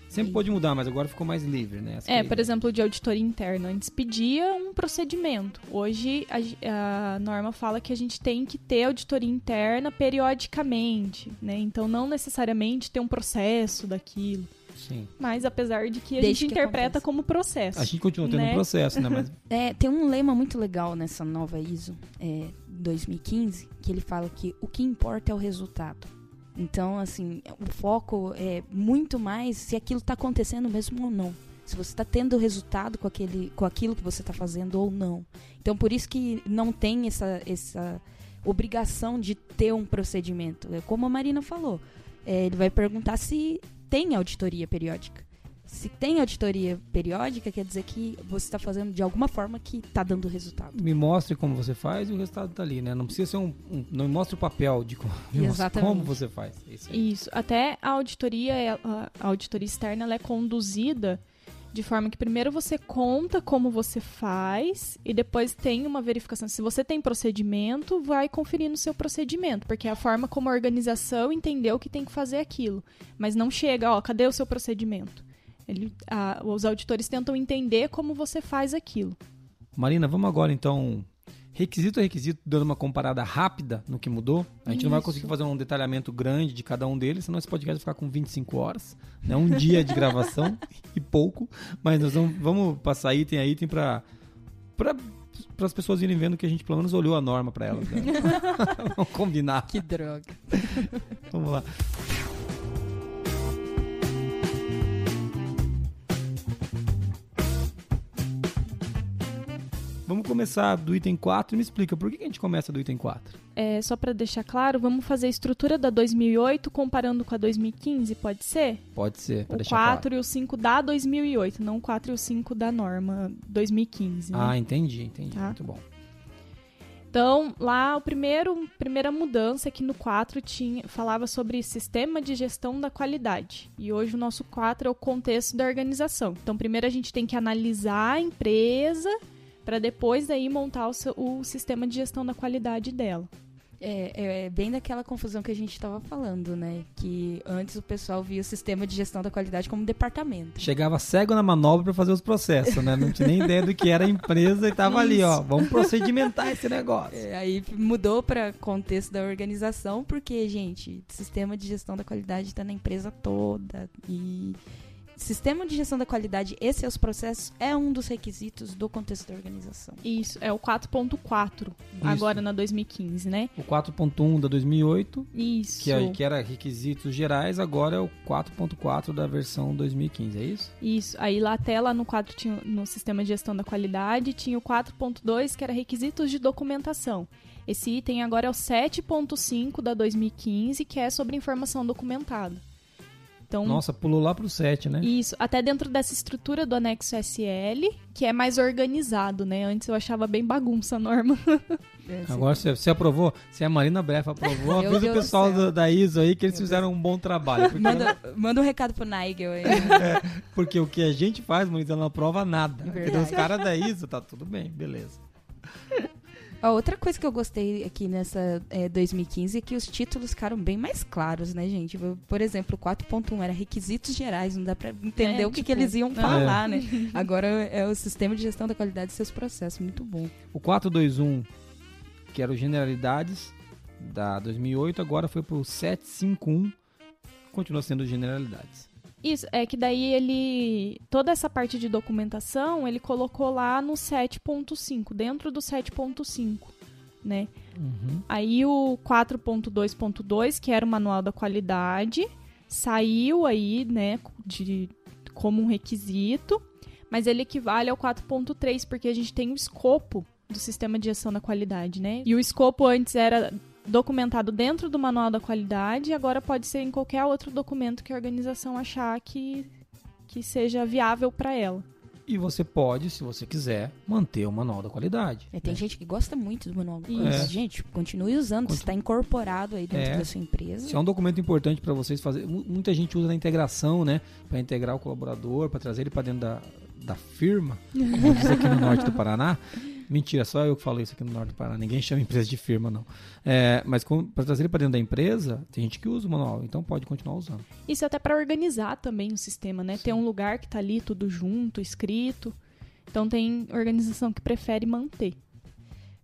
Sempre Sim. pode mudar, mas agora ficou mais livre, né? é, por exemplo, de auditoria interna. Antes pedia um procedimento. Hoje a, a, norma fala que a gente tem que ter auditoria interna periodicamente, né? Então não necessariamente ter um processo daquilo. Sim. Mas apesar de que a Desde gente que interpreta como processo. A gente continua tendo né? um processo, né? Mas... É, tem um lema muito legal nessa nova ISO é, 2015 que ele fala que o que importa é o resultado. Então, assim, o foco é muito mais se aquilo está acontecendo mesmo ou não. Se você está tendo resultado com, aquele, com aquilo que você está fazendo ou não. Então, por isso que não tem essa, essa obrigação de ter um procedimento. É como a Marina falou. É, ele vai perguntar se tem auditoria periódica. Se tem auditoria periódica, quer dizer que você está fazendo de alguma forma que está dando resultado. Me mostre como você faz e o resultado está ali, né? Não precisa ser um, um, Não me mostre o papel de como, como você faz. Isso, Isso. Até a auditoria, a auditoria externa, é conduzida de forma que primeiro você conta como você faz e depois tem uma verificação. Se você tem procedimento, vai conferir no seu procedimento, porque é a forma como a organização entendeu que tem que fazer aquilo. Mas não chega, ó, cadê o seu procedimento? Ele, a, os auditores tentam entender como você faz aquilo. Marina, vamos agora então requisito a requisito, dando uma comparada rápida no que mudou. A gente Isso. não vai conseguir fazer um detalhamento grande de cada um deles, senão esse podcast vai ficar com 25 horas, né? um dia de gravação e pouco, mas nós vamos, vamos passar item a item para para as pessoas irem vendo que a gente pelo menos olhou a norma para elas. Né? vamos combinar. Que droga. vamos lá. Vamos começar do item 4 e me explica por que a gente começa do item 4. É, só para deixar claro, vamos fazer a estrutura da 2008 comparando com a 2015, pode ser? Pode ser, O deixar 4 claro. e o 5 da 2008, não o 4 e o 5 da norma 2015. né? Ah, entendi, entendi. Tá. Muito bom. Então, lá, o primeiro, primeira mudança é que no 4 tinha, falava sobre sistema de gestão da qualidade. E hoje o nosso 4 é o contexto da organização. Então, primeiro a gente tem que analisar a empresa para depois daí montar o, seu- o sistema de gestão da qualidade dela. É, é bem daquela confusão que a gente estava falando, né? Que antes o pessoal via o sistema de gestão da qualidade como departamento. Chegava cego na manobra pra fazer os processos, né? Não tinha nem ideia do que era a empresa e tava ali, ó. Vamos procedimentar esse negócio. É, aí mudou para contexto da organização, porque, gente, sistema de gestão da qualidade está na empresa toda. E sistema de gestão da qualidade e seus processos é um dos requisitos do contexto da organização. Isso, é o 4.4, agora na 2015, né? O 4.1 da 2008, Isso. que, é- que era requisitos gerais, agora é o 4.4 da versão 2015, é isso? Isso. Aí lá até lá no 4 tinha no sistema de gestão da qualidade, tinha o 4.2, que era requisitos de documentação. Esse item agora é o 7.5 da 2015, que é sobre informação documentada. Então, Nossa, pulou lá pro 7, né? isso, até dentro dessa estrutura do anexo SL, que é mais organizado, né? Antes eu achava bem bagunça a norma. Agora você, você aprovou? Se a Marina Brefa aprovou, Meu avisa o Deus do pessoal da, da ISO aí que eles fizeram um bom trabalho. Porque, Manda, manda um recado pro Nigel aí. porque o que a gente faz, Marina, não aprova nada. Verdade. Entendeu? Os caras da ISO, tá tudo bem, beleza. Ó, outra coisa que eu gostei aqui nessa é, 2015 é que os títulos ficaram bem mais claros, né, gente? Por exemplo, o 4.1 era requisitos gerais, não dá pra entender É, o que, tipo, que eles iam é. falar, né? Agora é o sistema de gestão da qualidade de seus processos, muito bom. O 421, que era o Generalidades da 2008, agora foi pro 751, continua sendo Generalidades. Isso, é que daí ele. Toda essa parte de documentação ele colocou lá no 7.5, dentro do 7.5, né? Uhum. Aí o 4.2.2, que era o manual da qualidade, saiu aí, né, de, como um requisito, mas ele equivale ao 4.3, porque a gente tem o escopo do sistema de gestão da qualidade, né? E o escopo antes era documentado dentro do manual da qualidade e agora pode ser em qualquer outro documento que a organização achar que, que seja viável para ela. E você pode, se você quiser, manter o manual da qualidade. É, tem né? gente que gosta muito do manual da Isso. qualidade. É. Gente, continue usando, Continu- está incorporado aí dentro É. da sua empresa. Se é um documento importante para vocês fazer, mu- muita gente usa na integração, né, Para integrar o colaborador, para trazer ele para dentro da, da firma, como diz aqui no norte do Paraná. Mentira, só eu que falo isso aqui no norte do Paraná. Ninguém chama empresa de firma, não. É, mas para trazer ele para dentro da empresa, tem gente que usa o manual, então pode continuar usando. Isso até para organizar também o sistema, né? Ter um lugar que tá ali tudo junto, escrito. Então tem organização que prefere manter.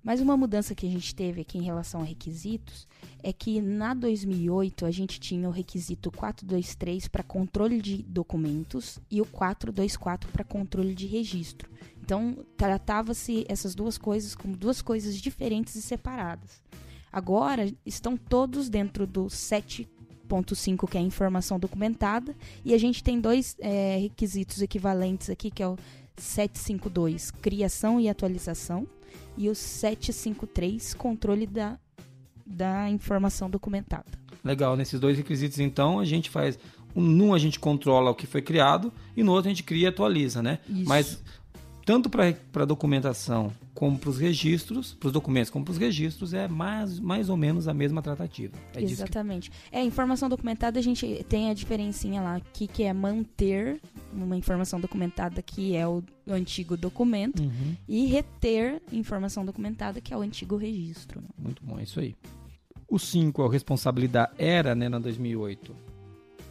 Mas uma mudança que a gente teve aqui em relação a requisitos é que na 2008 a gente tinha o requisito 423 para controle de documentos e o 424 para controle de registro. Então, tratava-se essas duas coisas como duas coisas diferentes e separadas. Agora, estão todos dentro do 7.5, que é a informação documentada, e a gente tem dois eh, requisitos equivalentes aqui, que é o 752, criação e atualização, e o 753, controle da, da informação documentada. Legal, nesses dois requisitos, então, a gente faz. Num a gente controla o que foi criado e no outro a gente cria e atualiza, né? Isso. Mas tanto para documentação como para os registros, para os documentos como para os registros, é mais, mais ou menos a mesma tratativa. É disso que- Exatamente. É, informação documentada, a gente tem a diferencinha lá, que, que é manter uma informação documentada, que é o antigo documento, Uhum, e reter informação documentada, que é o antigo registro. né? muito bom, é isso aí. O 5 é o responsabilidade, era né, na 2008,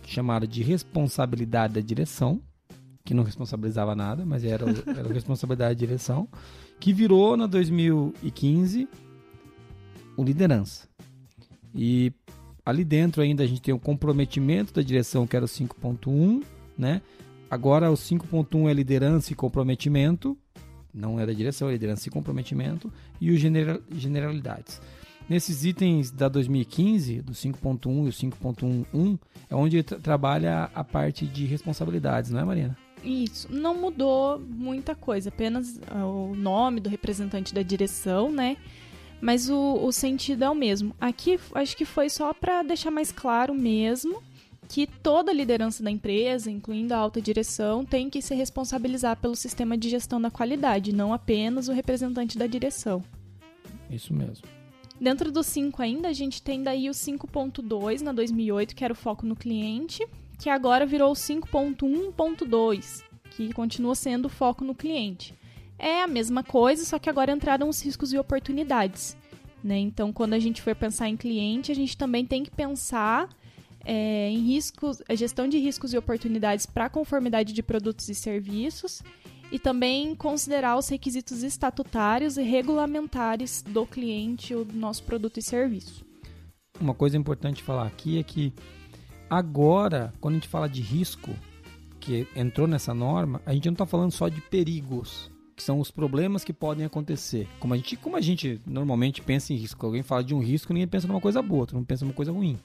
chamado de responsabilidade da direção, que não responsabilizava nada, mas era, era responsabilidade da direção, que virou na 2015 o liderança. E ali dentro ainda a gente tem o comprometimento da direção, que era o 5.1, né? Agora o 5.1 é liderança e comprometimento, não é da direção, é liderança e comprometimento, e o genera- generalidades. Nesses itens da 2015, do 5.1 e o 5.11, é onde tra- trabalha a parte de responsabilidades, não é, Marina? Isso, não mudou muita coisa, apenas ah, o nome do representante da direção, né? Mas o, o sentido é o mesmo. Aqui acho que foi só para deixar mais claro mesmo que toda a liderança da empresa, incluindo a alta direção, tem que se responsabilizar pelo sistema de gestão da qualidade, não apenas o representante da direção. Isso mesmo. Dentro do 5 ainda, a gente tem daí o 5.2 na 2008, que era o foco no cliente, que agora virou o 5.1.2, que continua sendo o foco no cliente. É a mesma coisa, só que agora entraram os riscos e oportunidades. Né? Então, quando a gente for pensar em cliente, a gente também tem que pensar é, em riscos, a gestão de riscos e oportunidades para conformidade de produtos e serviços e também considerar os requisitos estatutários e regulamentares do cliente ou do nosso produto e serviço. Uma coisa importante falar aqui é que agora, quando a gente fala de risco, que entrou nessa norma, a gente não está falando só de perigos, que são os problemas que podem acontecer. Como a gente, como a gente normalmente pensa em risco, alguém fala de um risco, ninguém pensa numa coisa boa, outro não pensa numa coisa ruim.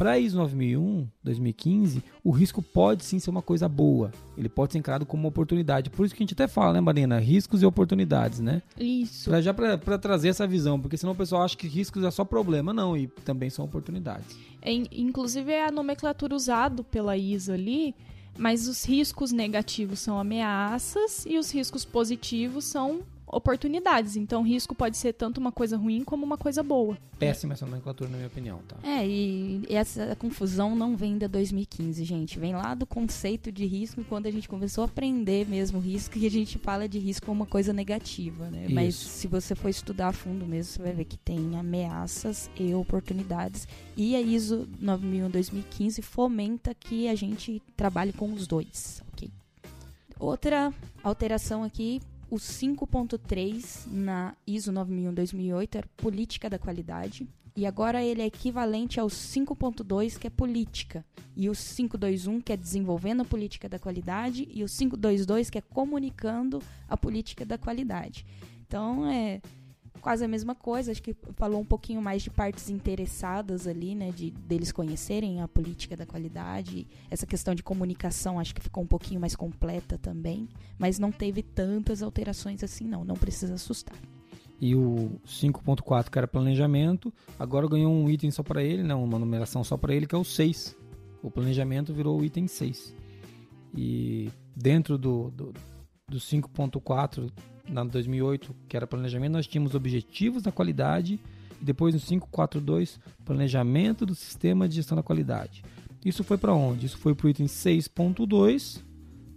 Para ISO 9001, 2015, o risco pode sim ser uma coisa boa. Ele pode ser encarado como uma oportunidade. Por isso que a gente até fala, né, Marina? Riscos e oportunidades, né? Isso. Pra, já para trazer essa visão, porque senão o pessoal acha que riscos é só problema. Não, e também são oportunidades. É, inclusive é a nomenclatura usada pela ISO ali, mas os riscos negativos são ameaças e os riscos positivos são oportunidades. Então, risco pode ser tanto uma coisa ruim como uma coisa boa. Péssima essa nomenclatura, na minha opinião, tá? É, e essa confusão não vem da 2015, gente. Vem lá do conceito de risco quando a gente começou a aprender mesmo risco e a gente fala de risco como uma coisa negativa, né? Isso. Mas se você for estudar a fundo mesmo, você vai ver que tem ameaças e oportunidades. E a ISO 9001-2015 fomenta que a gente trabalhe com os dois, ok? Outra alteração aqui o 5.3 na ISO 9001-2008 era política da qualidade. E agora ele é equivalente ao 5.2, que é política. E o 521, que é desenvolvendo a política da qualidade. E o 522, que é comunicando a política da qualidade. Então, é quase a mesma coisa. Acho que falou um pouquinho mais de partes interessadas ali, né? De deles conhecerem a política da qualidade. Essa questão de comunicação acho que ficou um pouquinho mais completa também. Mas não teve tantas alterações assim, não. Não precisa assustar. E o 5.4, que era planejamento, agora ganhou um item só para ele, né? Uma numeração só para ele, que é o 6. O planejamento virou o item 6. E dentro do, do, do 5.4 na 2008, que era planejamento, nós tínhamos objetivos da qualidade e depois no 542, planejamento do sistema de gestão da qualidade. Isso foi para onde? Isso foi para o item 6.2,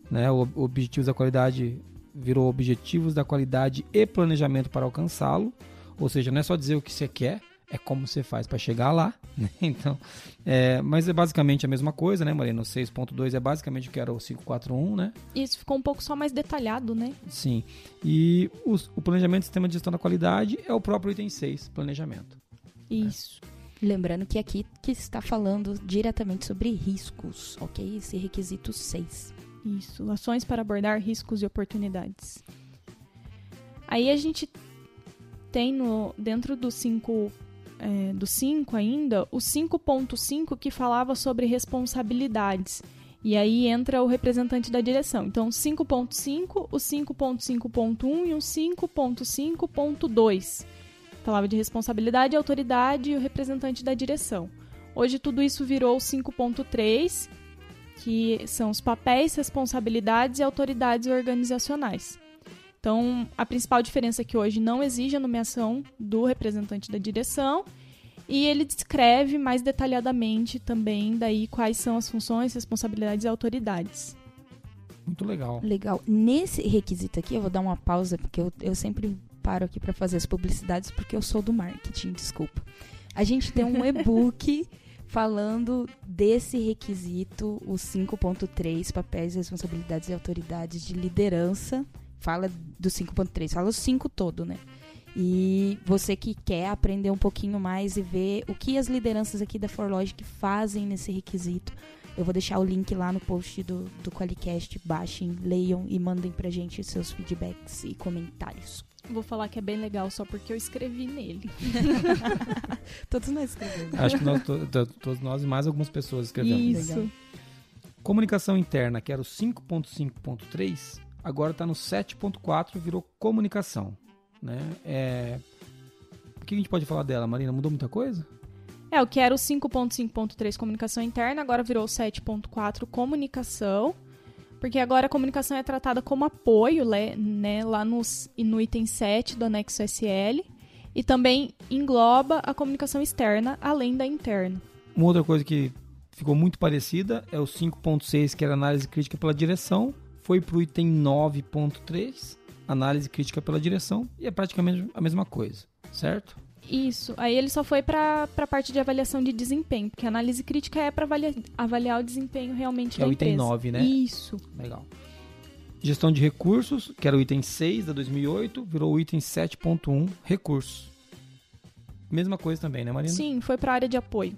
né? O objetivos da qualidade virou objetivos da qualidade e planejamento para alcançá-lo. Ou seja, não é só dizer o que você quer, é como você faz para chegar lá. Né? Então, é, mas é basicamente a mesma coisa, né, Marina? O 6.2 é basicamente o que era o 541, né? Isso ficou um pouco só mais detalhado, né? Sim. E o, o planejamento do sistema de gestão da qualidade é o próprio item 6, planejamento. Isso. Lembrando que aqui que está falando diretamente sobre riscos, ok? Esse requisito 6. Isso, ações para abordar riscos e oportunidades. Aí a gente tem no dentro do 5 é, do 5 ainda, o 5.5 que falava sobre responsabilidades. E aí entra o representante da direção. Então, 5.5, o 5.5.1 e o 5.5.2. Falava de responsabilidade, autoridade e o representante da direção. Hoje tudo isso virou 5.3, que são os papéis, responsabilidades e autoridades organizacionais. Então, a principal diferença é que hoje não exige a nomeação do representante da direção e ele descreve mais detalhadamente também daí quais são as funções, responsabilidades e autoridades. Muito legal. Legal. Nesse requisito aqui, eu vou dar uma pausa, porque eu, eu sempre paro aqui para fazer as publicidades, porque eu sou do marketing, desculpa. A gente tem um e-book falando desse requisito, o 5.3, papéis, responsabilidades e autoridades de liderança fala do 5.3, fala o 5 todo, né? E você que quer aprender um pouquinho mais e ver o que as lideranças aqui da ForLogic fazem nesse requisito, eu vou deixar o link lá no post do, do Qualicast. Baixem, leiam e mandem pra gente seus feedbacks e comentários. Vou falar que é bem legal só porque eu escrevi nele. todos nós escrevemos. Acho que nós, to, to, todos nós e mais algumas pessoas escrevemos. Isso. Legal. Comunicação interna, que era o 5.5.3, agora está no 7.4, virou comunicação. Né? É... O que a gente pode falar dela, Marina? Mudou muita coisa? É, o que era o 5.5.3 comunicação interna, agora virou 7.4 comunicação, porque agora a comunicação é tratada como apoio, né, lá nos, no item 7 do anexo SL, e também engloba a comunicação externa, além da interna. Uma outra coisa que ficou muito parecida é o 5.6, que era análise crítica pela direção, foi para o item 9.3, análise crítica pela direção, e é praticamente a mesma coisa, certo? Isso. Aí ele só foi para a parte de avaliação de desempenho, porque a análise crítica é para avaliar, avaliar o desempenho realmente que da é o empresa. item 9, né? Isso. Legal. Gestão de recursos, que era o item 6 da 2008, virou o item 7.1, recursos. Mesma coisa também, né, Marina? Sim, foi para a área de apoio.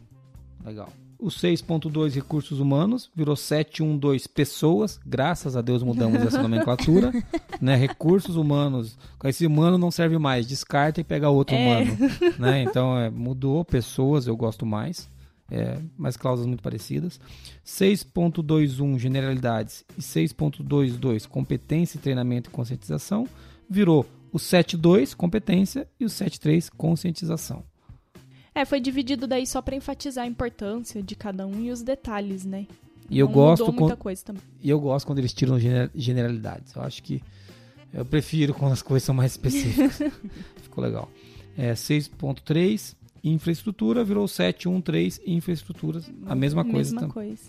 Legal. O 6.2 recursos humanos virou 712 pessoas. Graças a Deus mudamos essa nomenclatura, né? Recursos humanos. Esse humano não serve mais, descarta e pega outro É. humano, né? Então é, mudou pessoas, eu gosto mais. É, mas cláusulas muito parecidas. 6.21 generalidades e 6.22 competência, treinamento e conscientização virou o 7.2 competência e o 7.3 conscientização. É, foi dividido daí só para enfatizar a importância de cada um e os detalhes, né? E eu Não gosto também. E eu gosto quando eles tiram gener- generalidades. Eu acho que eu prefiro quando as coisas são mais específicas. Ficou legal. É, 6.3, infraestrutura, virou 7.1.3, infraestruturas, a mesma coisa Mesma também. coisa.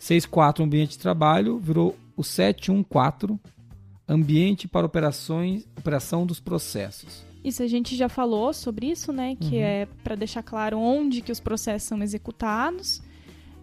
6.4, ambiente de trabalho, virou o 7.1.4, ambiente para operações, operação dos processos. Isso a gente já falou sobre isso, né? Que Uhum. é para deixar claro onde que os processos são executados.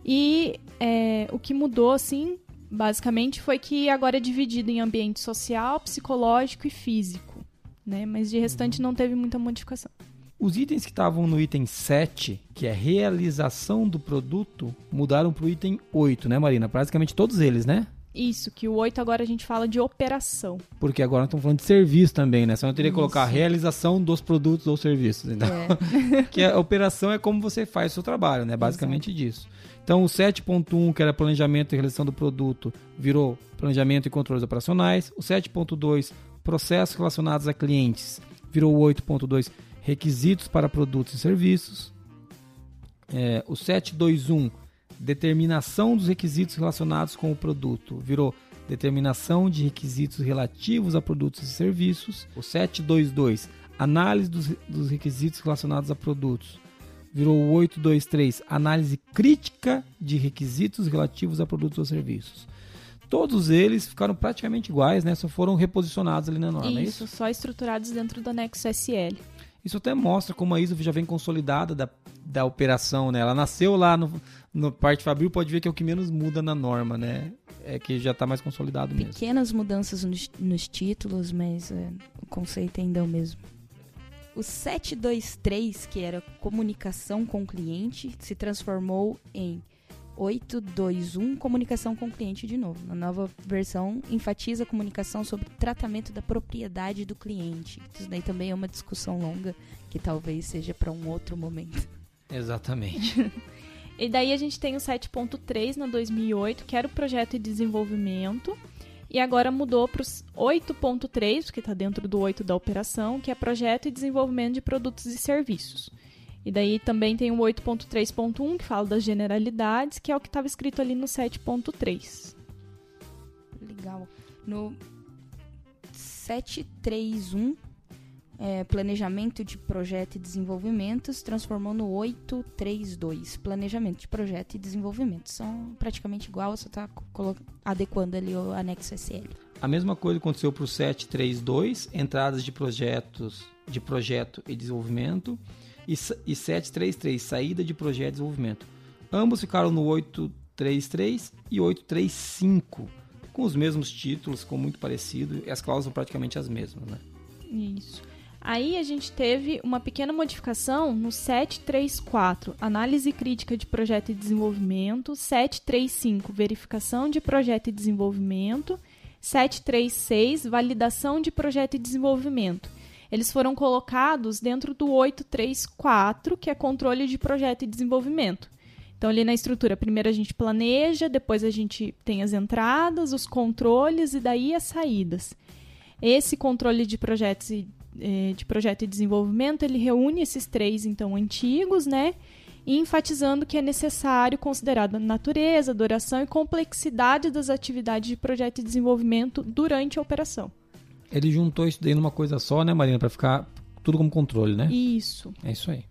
E é, o que mudou, assim, basicamente, foi que agora é dividido em ambiente social, psicológico e físico. Né? Mas de restante Uhum. não teve muita modificação. Os itens que estavam no item 7, que é realização do produto, mudaram para o item 8, né, Marina? Praticamente todos eles, né? Isso, que o 8 agora a gente fala de operação. Porque agora nós estamos falando de serviço também, né? Só não teria que colocar a realização dos produtos ou serviços. Então, É. que a operação é como você faz o seu trabalho, né? Basicamente disso. Então, o 7.1, que era planejamento e realização do produto, virou planejamento e controles operacionais. O 7.2, processos relacionados a clientes, virou o 8.2, requisitos para produtos e serviços. É, o 721, determinação dos requisitos relacionados com o produto, virou determinação de requisitos relativos a produtos e serviços. O 722, análise dos, dos requisitos relacionados a produtos, virou o 823, análise crítica de requisitos relativos a produtos ou serviços. Todos eles ficaram praticamente iguais, né? Só foram reposicionados ali na norma, é isso, isso? só estruturados dentro do anexo SL. Isso até mostra como a ISO já vem consolidada da, da operação, né? Ela nasceu lá no, no parte Fabril, pode ver que é o que menos muda na norma, né? É que já está mais consolidado mesmo. Pequenas mudanças nos, nos títulos, mas é, o conceito ainda é o mesmo. O 723, que era comunicação com o cliente, se transformou em 821, comunicação com o cliente de novo. Na nova versão, enfatiza a comunicação sobre tratamento da propriedade do cliente. Isso daí também é uma discussão longa, que talvez seja para um outro momento. Exatamente. E daí a gente tem o 7.3 na 2008, que era o projeto de desenvolvimento. E agora mudou para os 8.3, que está dentro do 8 da operação, que é projeto e desenvolvimento de produtos e serviços. E daí também tem o 8.3.1, que fala das generalidades, que é o que estava escrito ali no 7.3. Legal. No 731, é, planejamento de projeto e desenvolvimento, se transformou no 832, planejamento de projeto e desenvolvimento. São praticamente igual, só está adequando ali o anexo SL. A mesma coisa aconteceu para o 732, entradas de projetos de projeto e desenvolvimento, e, e 733, saída de projeto e desenvolvimento. Ambos ficaram no 833 e 835, com os mesmos títulos, com muito parecido, e as cláusulas são praticamente as mesmas, né? Isso. Aí a gente teve uma pequena modificação no 734, análise crítica de projeto e desenvolvimento, 735, verificação de projeto e desenvolvimento, 736, validação de projeto e desenvolvimento. Eles foram colocados dentro do 834, que é controle de projeto e desenvolvimento. Então, ali na estrutura, primeiro a gente planeja, depois a gente tem as entradas, os controles e daí as saídas. Esse controle de projetos e, de projeto e desenvolvimento, ele reúne esses três, então, antigos, né? E enfatizando que é necessário considerar a natureza, duração e complexidade das atividades de projeto e desenvolvimento durante a operação. Ele juntou isso daí numa coisa só, né, Marina? Para ficar tudo como controle, né? Isso. É isso aí.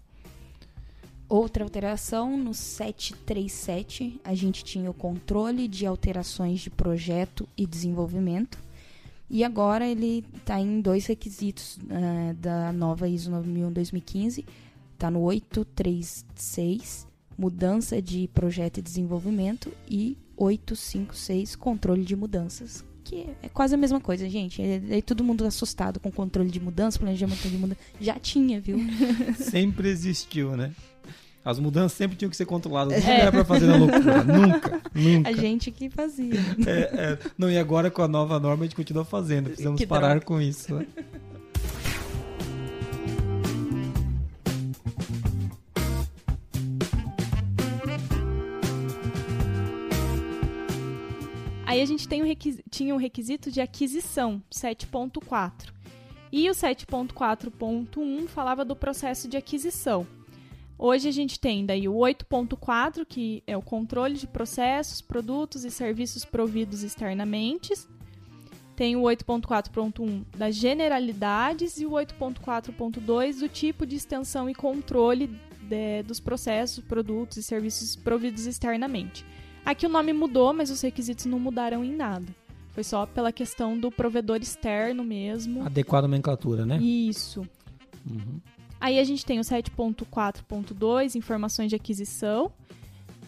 Outra alteração, no 737, a gente tinha o controle de alterações de projeto e desenvolvimento. E agora ele está em dois requisitos uh, da nova ISO 9001-2015. Está no 836, mudança de projeto e desenvolvimento, e 856, controle de mudanças. Que é quase a mesma coisa, gente. É, é todo mundo assustado com controle de mudança, planejamento de mudança. Já tinha, viu? Sempre existiu, né? As mudanças sempre tinham que ser controladas. Nunca é. era pra fazer na loucura. nunca, nunca. A gente que fazia. É, é. Não, e agora com a nova norma a gente continua fazendo. Precisamos que parar droga. com isso. Né? Aí a gente tem um tinha um requisito de aquisição, 7.4. E o 7.4.1 falava do processo de aquisição. Hoje a gente tem daí o 8.4, que é o controle de processos, produtos e serviços providos externamente. Tem o 8.4.1 das generalidades e o 8.4.2 do tipo de extensão e controle de, dos processos, produtos e serviços providos externamente. Aqui o nome mudou, mas os requisitos não mudaram em nada. Foi só pela questão do provedor externo mesmo. Adequada nomenclatura, né? Isso. Uhum. Aí a gente tem o 7.4.2, informações de aquisição.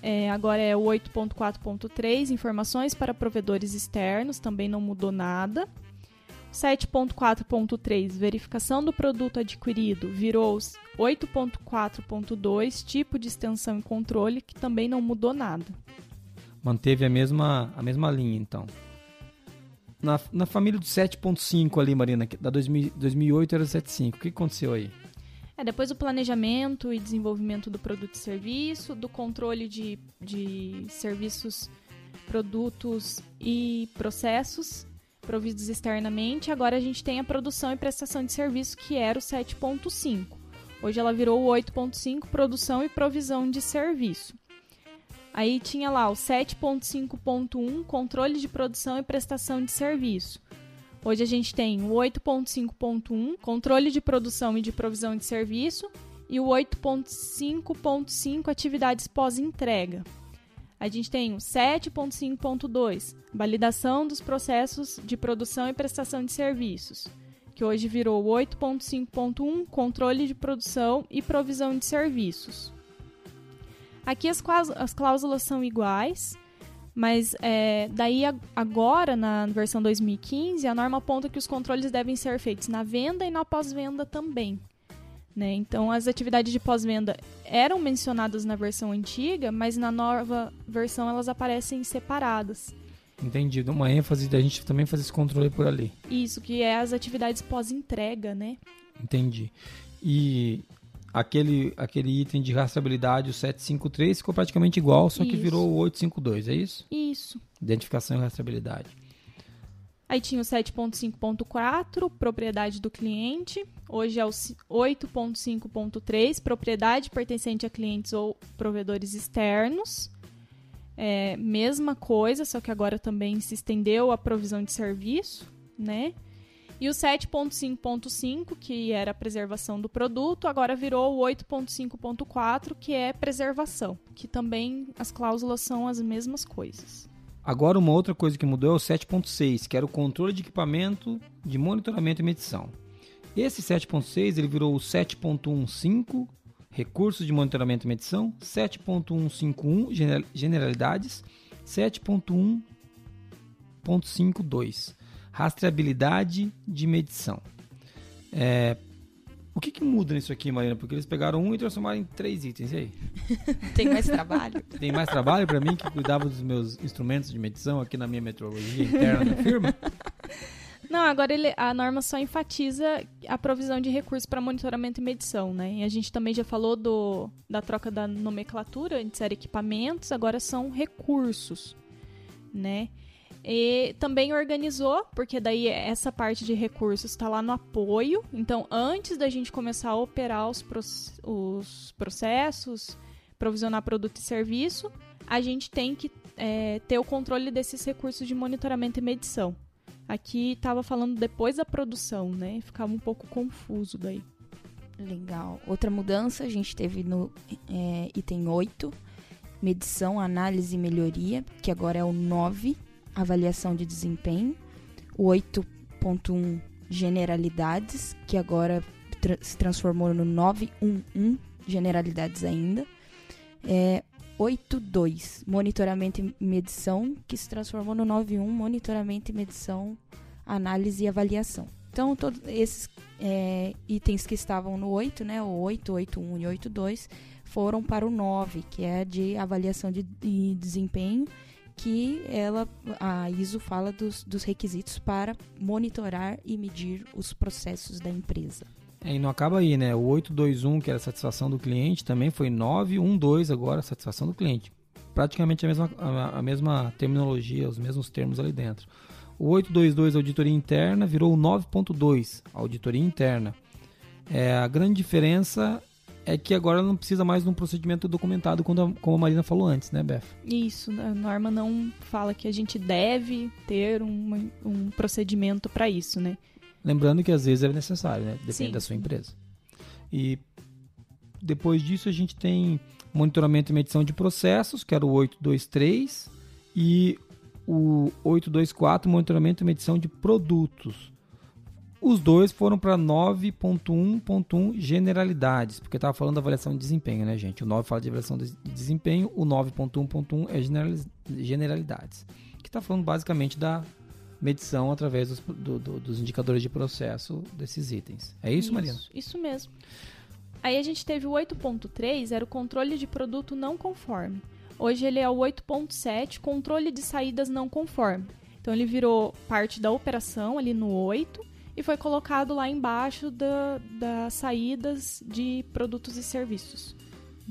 É, agora é o 8.4.3, informações para provedores externos, também não mudou nada. 7.4.3, verificação do produto adquirido, virou 8.4.2, tipo de extensão e controle, que também não mudou nada. Manteve a mesma, a mesma linha, então. Na, na família do 7.5 ali, Marina, da 2000, 2008 era 7.5, o que aconteceu aí? É, depois o planejamento e desenvolvimento do produto e serviço, do controle de, de serviços, produtos e processos providos externamente. Agora a gente tem a produção e prestação de serviço, que era o 7.5. Hoje ela virou o 8.5, produção e provisão de serviço. Aí tinha lá o 7.5.1, controle de produção e prestação de serviço. Hoje a gente tem o 8.5.1, controle de produção e de provisão de serviço, e o 8.5.5, atividades pós-entrega. A gente tem o 7.5.2, validação dos processos de produção e prestação de serviços, que hoje virou o 8.5.1, controle de produção e provisão de serviços. Aqui as, as cláusulas são iguais, mas é, daí agora, na versão 2015, a norma aponta que os controles devem ser feitos na venda e na pós-venda também. Né? Então, as atividades de pós-venda eram mencionadas na versão antiga, mas na nova versão elas aparecem separadas. Entendi. Uma ênfase da gente também fazer esse controle por ali. Isso, que é as atividades pós-entrega, né? Entendi. E aquele, aquele item de rastreabilidade, o 753, ficou praticamente igual, só que virou o 852, é isso? Isso. Identificação e rastreabilidade. Aí tinha o 7.5.4, propriedade do cliente. Hoje é o 8.5.3, propriedade pertencente a clientes ou provedores externos. É, mesma coisa, só que agora também se estendeu a provisão de serviço, né? E o 7.5.5, que era a preservação do produto, agora virou o 8.5.4, que é preservação, que também as cláusulas são as mesmas coisas. Agora uma outra coisa que mudou é o 7.6, que era o controle de equipamento de monitoramento e medição. Esse 7.6 ele virou o 7.15, recursos de monitoramento e medição, 7.151, generalidades, 7.1.52 rastreabilidade de medição. É, o que, que, muda nisso aqui, Marina? Porque eles pegaram um e transformaram em três itens. E aí? Tem mais trabalho. Tem mais trabalho para mim que cuidava dos meus instrumentos de medição aqui na minha metrologia interna da firma? Não, agora ele, a norma só enfatiza a provisão de recursos para monitoramento e medição, né? E a gente também já falou do, da troca da nomenclatura, antes era equipamentos, agora são recursos, né? E também organizou, porque daí essa parte de recursos está lá no apoio. Então, antes da gente começar a operar os, os processos, provisionar produto e serviço, a gente tem que é, ter o controle desses recursos de monitoramento e medição. Aqui estava falando depois da produção, né? Ficava um pouco confuso daí. Legal. Outra mudança a gente teve no é, item 8, medição, análise e melhoria, que agora é o 9, avaliação de desempenho. O 8.1, generalidades, que agora tra se transformou no 911, generalidades ainda. É, 82, monitoramento e medição, que se transformou no 91, monitoramento e medição, análise e avaliação. Então, todos esses é, itens que estavam no 8, né, o 8, 81 e 82, foram para o 9, que é de avaliação de, de desempenho, que ela, a ISO fala dos, dos requisitos para monitorar e medir os processos da empresa. É, e não acaba aí, né? O 821, que era a satisfação do cliente, também foi 912 agora, satisfação do cliente. Praticamente a mesma, a, a mesma terminologia, os mesmos termos ali dentro. O 822, auditoria interna, virou o 9.2, auditoria interna. É, a grande diferença é que agora não precisa mais de um procedimento documentado, como a, Marina falou antes, né, Beth? Isso, a norma não fala que a gente deve ter um, um procedimento para isso, né? Lembrando que às vezes é necessário, né? Depende Sim. da sua empresa. E depois disso a gente tem monitoramento e medição de processos, que era o 823, e o 824, monitoramento e medição de produtos. Os dois foram para 9.1.1 generalidades, porque estava falando da avaliação de desempenho, né, gente? O 9 fala de avaliação de desempenho, o 9.1.1 é generalidades, que está falando basicamente da medição através dos, do, do, dos indicadores de processo desses itens. É isso, isso Mariana? Isso mesmo. Aí a gente teve o 8.3, era o controle de produto não conforme. Hoje ele é o 8.7, controle de saídas não conforme. Então ele virou parte da operação ali no 8 e foi colocado lá embaixo da, das saídas de produtos e serviços.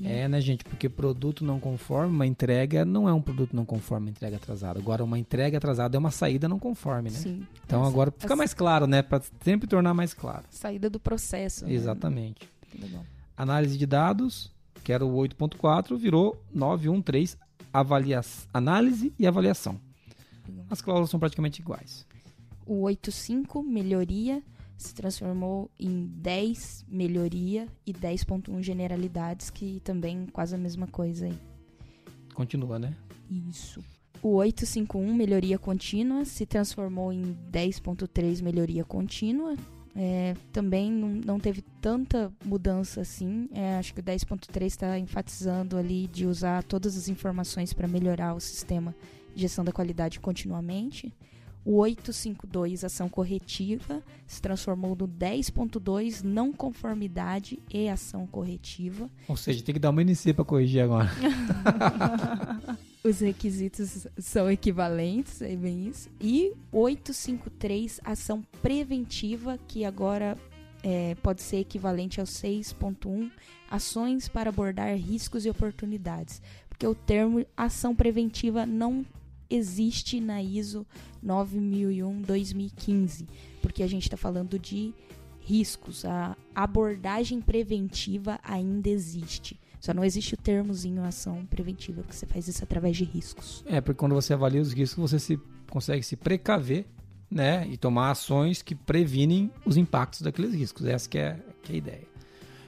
É, né, gente? Porque produto não conforme, uma entrega não é um produto não conforme, uma entrega atrasada. Agora, uma entrega atrasada é uma saída não conforme, né? Sim. Então, essa, agora fica essa... mais claro, né? Para sempre tornar mais claro. Saída do processo. Né? Exatamente. Né? Análise de dados, que era o 8.4, virou 913, avalia... análise e avaliação. As cláusulas são praticamente iguais. O 8.5, melhoria se transformou em 10 melhoria e 10.1 generalidades, que também quase a mesma coisa aí. Continua, né? Isso. O 851 melhoria contínua se transformou em 10.3 melhoria contínua. É, também não, não, teve tanta mudança assim. É, acho que o 10.3 está enfatizando ali de usar todas as informações para melhorar o sistema de gestão da qualidade continuamente. O 852, ação corretiva, se transformou no 10.2, não conformidade e ação corretiva. Ou seja, tem que dar uma NC para corrigir agora. Os requisitos são equivalentes, é bem isso. E 853, ação preventiva, que agora é, pode ser equivalente ao 6.1, ações para abordar riscos e oportunidades. Porque o termo ação preventiva não existe na ISO 9001-2015, porque a gente está falando de riscos. A abordagem preventiva ainda existe. Só não existe o termozinho ação preventiva, porque você faz isso através de riscos. É, porque quando você avalia os riscos, você se, consegue se precaver né, e tomar ações que previnem os impactos daqueles riscos. Essa que é, que é a ideia.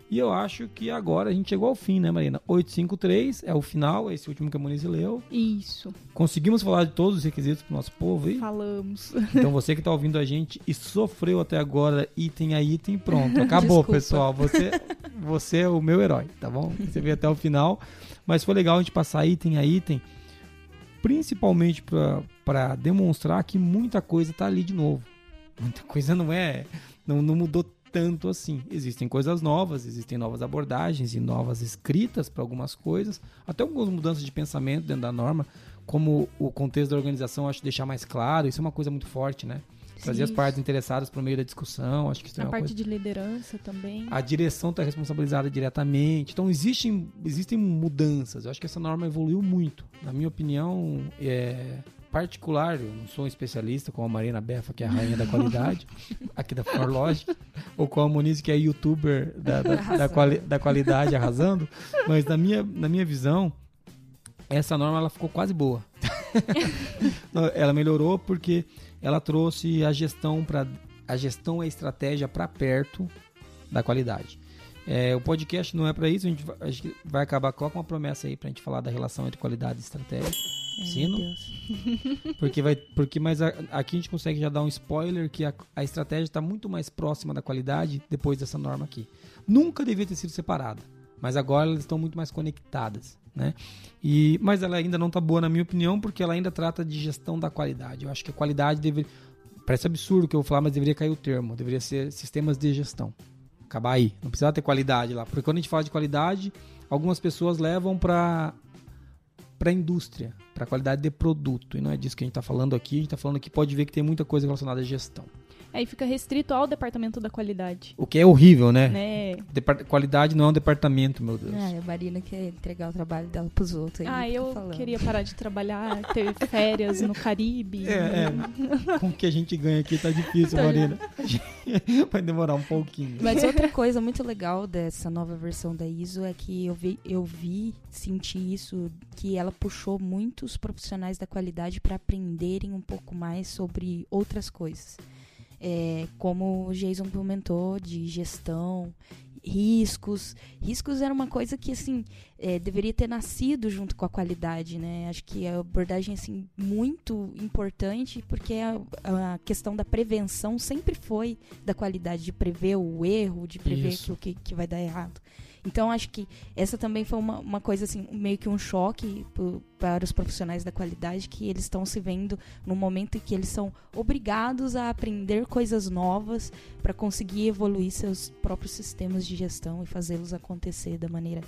E eu acho que agora a gente chegou ao fim, né, Marina? 853 é o final, esse último que a Moniz leu. Isso. Conseguimos falar de todos os requisitos pro nosso povo aí? Falamos. Então você que está ouvindo a gente e sofreu até agora item a item, pronto. Acabou, pessoal. Você, você é o meu herói, tá bom? Você veio até o final. Mas foi legal a gente passar item a item, principalmente para demonstrar que muita coisa está ali de novo. Muita coisa não é. Não, não mudou tanto assim. Existem coisas novas, existem novas abordagens e novas escritas para algumas coisas, até algumas mudanças de pensamento dentro da norma, como o contexto da organização, acho deixar mais claro, isso é uma coisa muito forte, né? trazer as partes interessadas para o meio da discussão. Acho que isso é A uma parte coisa. de liderança também. A direção está responsabilizada diretamente. Então, existem, existem mudanças. Eu acho que essa norma evoluiu muito. Na minha opinião, é particular, eu não sou um especialista como a Marina Befa, que é a rainha da qualidade, aqui da ForLogic, ou com a Moniz, que é youtuber da, da, da, quali- da qualidade, arrasando. Mas na minha, na minha visão, essa norma ela ficou quase boa. ela melhorou porque ela trouxe a gestão para a gestão e a estratégia para perto da qualidade. É, o podcast não é para isso, a gente, vai, a gente vai acabar com uma promessa aí para a gente falar da relação entre qualidade e estratégia. Ai, Sino? meu Deus. Porque vai, porque mas a- aqui a gente consegue já dar um spoiler que a, a estratégia está muito mais próxima da qualidade depois dessa norma aqui. Nunca devia ter sido separada, mas agora elas estão muito mais conectadas, né? E mas ela ainda não está boa na minha opinião porque ela ainda trata de gestão da qualidade. Eu acho que a qualidade deveria parece absurdo o que eu vou falar, mas deveria cair o termo, deveria ser sistemas de gestão. Acabar aí, não precisava ter qualidade lá, porque quando a gente fala de qualidade, algumas pessoas levam para para a indústria, para a qualidade de produto. E não é disso que a gente está falando aqui. A gente está falando aqui, pode ver que tem muita coisa relacionada à gestão. Aí fica restrito ao departamento da qualidade. O que é horrível, né? Né? Depart- Qualidade não é um departamento, meu Deus. Ah, a Marina quer entregar o trabalho dela pros outros. aí Ah, fica eu falando. queria parar de trabalhar, ter férias no Caribe. É, é. Com o que a gente ganha aqui tá difícil, Marina. Vai demorar um pouquinho. Mas outra coisa muito legal dessa nova versão da ISO é que eu vi, eu vi senti isso, que ela puxou muitos profissionais da qualidade para aprenderem um pouco mais sobre outras coisas. É, como o Jason comentou, de gestão, riscos. Riscos era uma coisa que, assim, é, deveria ter nascido junto com a qualidade, né? Acho que a abordagem, assim, muito importante, porque a, a questão da prevenção sempre foi da qualidade, de prever o erro, de prever aquilo que, que vai dar errado. Então, acho que essa também foi uma, uma coisa, assim, meio que um choque pro- para os profissionais da qualidade, que eles estão se vendo num momento em que eles são obrigados a aprender coisas novas para conseguir evoluir seus próprios sistemas de gestão e fazê-los acontecer da maneira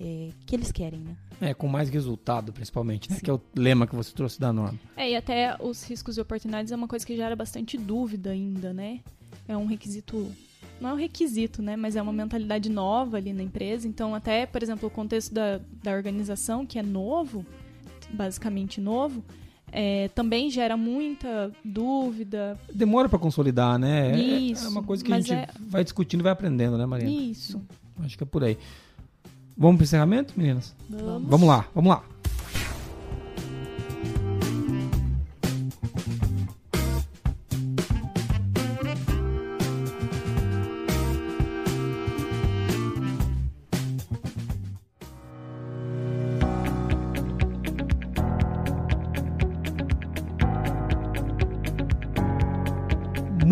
eh, que eles querem, né? É, com mais resultado, principalmente, né? Sim. Que é o lema que você trouxe da norma. É, e até os riscos e oportunidades é uma coisa que gera bastante dúvida ainda, né? É um requisito. Não é um requisito, né? Mas é uma mentalidade nova ali na empresa. Então, até, por exemplo, o contexto da, da organização, que é novo, basicamente novo, é, também gera muita dúvida. Demora para consolidar, né? É- Isso, É uma coisa que a gente é- vai discutindo e vai aprendendo, né, Marina? Isso. Acho que é por aí. Vamos pro encerramento, meninas? Vamos. Vamos lá, vamos lá.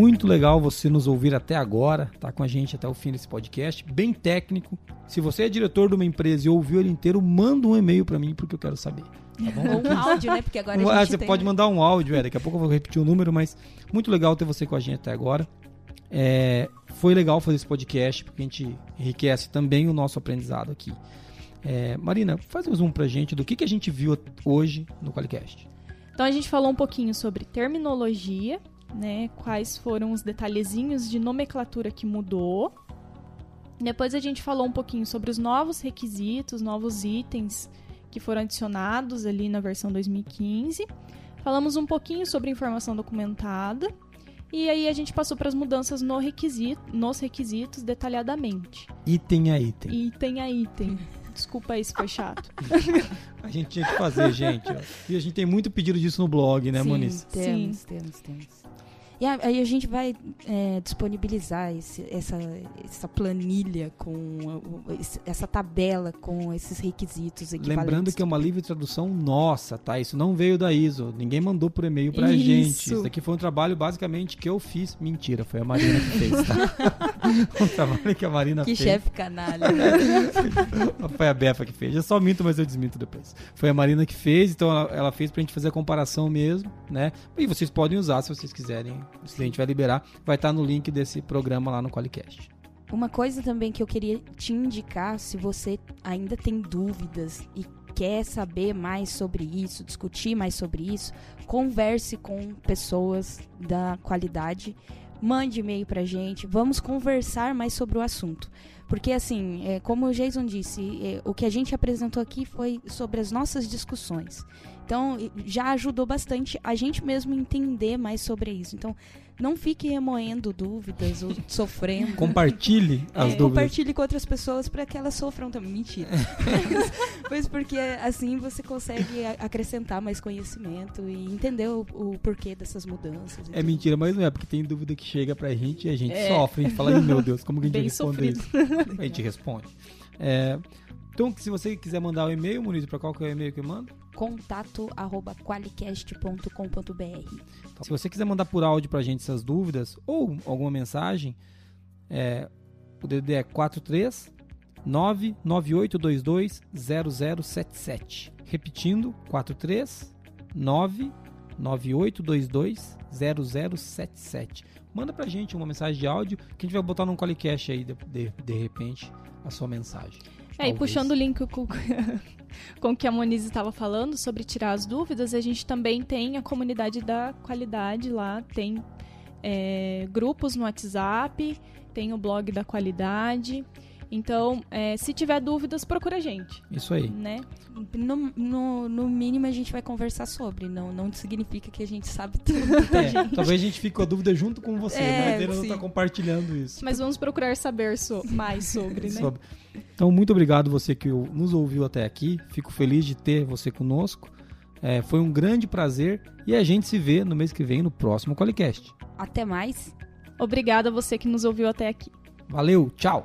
Muito legal você nos ouvir até agora, tá com a gente até o fim desse podcast, bem técnico. Se você é diretor de uma empresa e ouviu ele inteiro, manda um e-mail para mim porque eu quero saber. Tá bom? Ou um áudio, né? Porque agora Ah, a gente você tem... pode mandar um áudio, é, daqui a pouco eu vou repetir o número, mas muito legal ter você com a gente até agora. É, foi legal fazer esse podcast, porque a gente enriquece também o nosso aprendizado aqui. É, Marina, faz um zoom pra gente do que, que a gente viu hoje no Qualicast. Então a gente falou um pouquinho sobre terminologia, né? Quais foram os detalhezinhos de nomenclatura que mudou. Depois a gente falou um pouquinho sobre os novos requisitos, novos itens que foram adicionados ali na versão 2015. Falamos um pouquinho sobre informação documentada. E aí a gente passou para as mudanças no requisito, nos requisitos detalhadamente. Item a item. Item a item. Desculpa aí se foi chato. A gente tinha que fazer, gente. ó. E a gente tem muito pedido disso no blog, né, Sim, Moniz? Temos, Sim. temos, temos. E aí a gente vai é, disponibilizar esse- essa, essa planilha com essa tabela com esses requisitos. Lembrando que é uma livre tradução nossa, tá? Isso não veio da ISO. Ninguém mandou por e-mail pra Isso. gente. Isso daqui foi um trabalho basicamente que eu fiz. Mentira, foi a Marina que fez, tá? um trabalho que a Marina Que fez. chefe canalha. Foi a Befa que fez. Eu só minto, mas eu desminto depois. Foi a Marina que fez, então ela, ela fez pra gente fazer a comparação mesmo, né? E vocês podem usar se vocês quiserem. Se a gente vai liberar, vai estar no link desse programa lá no Qualicast. Uma coisa também que eu queria te indicar, se você ainda tem dúvidas e quer saber mais sobre isso, discutir mais sobre isso, converse com pessoas da qualidade, mande e-mail pra gente, vamos conversar mais sobre o assunto. Porque, assim, é, como o Jason disse, é, o que a gente apresentou aqui foi sobre as nossas discussões. Então, já ajudou bastante a gente mesmo entender mais sobre isso. Então, não fique remoendo dúvidas ou sofrendo. Compartilhe as É, dúvidas. compartilhe com outras pessoas para que elas sofram também. Mentira. Mas porque assim você consegue a- acrescentar mais conhecimento e entender o, o porquê dessas mudanças. É tudo. mentira, mas não é, porque tem dúvida que chega pra gente e a gente É. sofre. A gente fala, "Ih, meu Deus, como que a gente Bem responde sofrido. isso? A gente responde. É, então, se você quiser mandar o e-mail, Muniz, pra qual que é o e-mail que eu mando? Contato arroba qualicast.com.br. Se você quiser mandar por áudio pra gente essas dúvidas ou alguma mensagem, é, o DD é 43 99822 0077. Repetindo, 43 99822 0077. Manda pra gente uma mensagem de áudio que a gente vai botar num Qualicast aí de, de, de repente a sua mensagem. É, e puxando o link com, com o que a Moniz estava falando sobre tirar as dúvidas, a gente também tem a comunidade da qualidade lá, tem é, grupos no WhatsApp, tem o blog da qualidade. Então, é, se tiver dúvidas, procura a gente, Isso aí. né? No, no, no mínimo a gente vai conversar sobre, não, não significa que a gente sabe tudo, tá, É, gente? talvez a gente fique com a dúvida junto com você, É, mas ele não está compartilhando isso. Mas vamos procurar saber so- mais sobre, né? Sobre. Então, muito obrigado você que nos ouviu até aqui. Fico feliz de ter você conosco. É, foi um grande prazer e a gente se vê no mês que vem no próximo Qualicast. Até mais. Obrigada a você que nos ouviu até aqui. Valeu, tchau!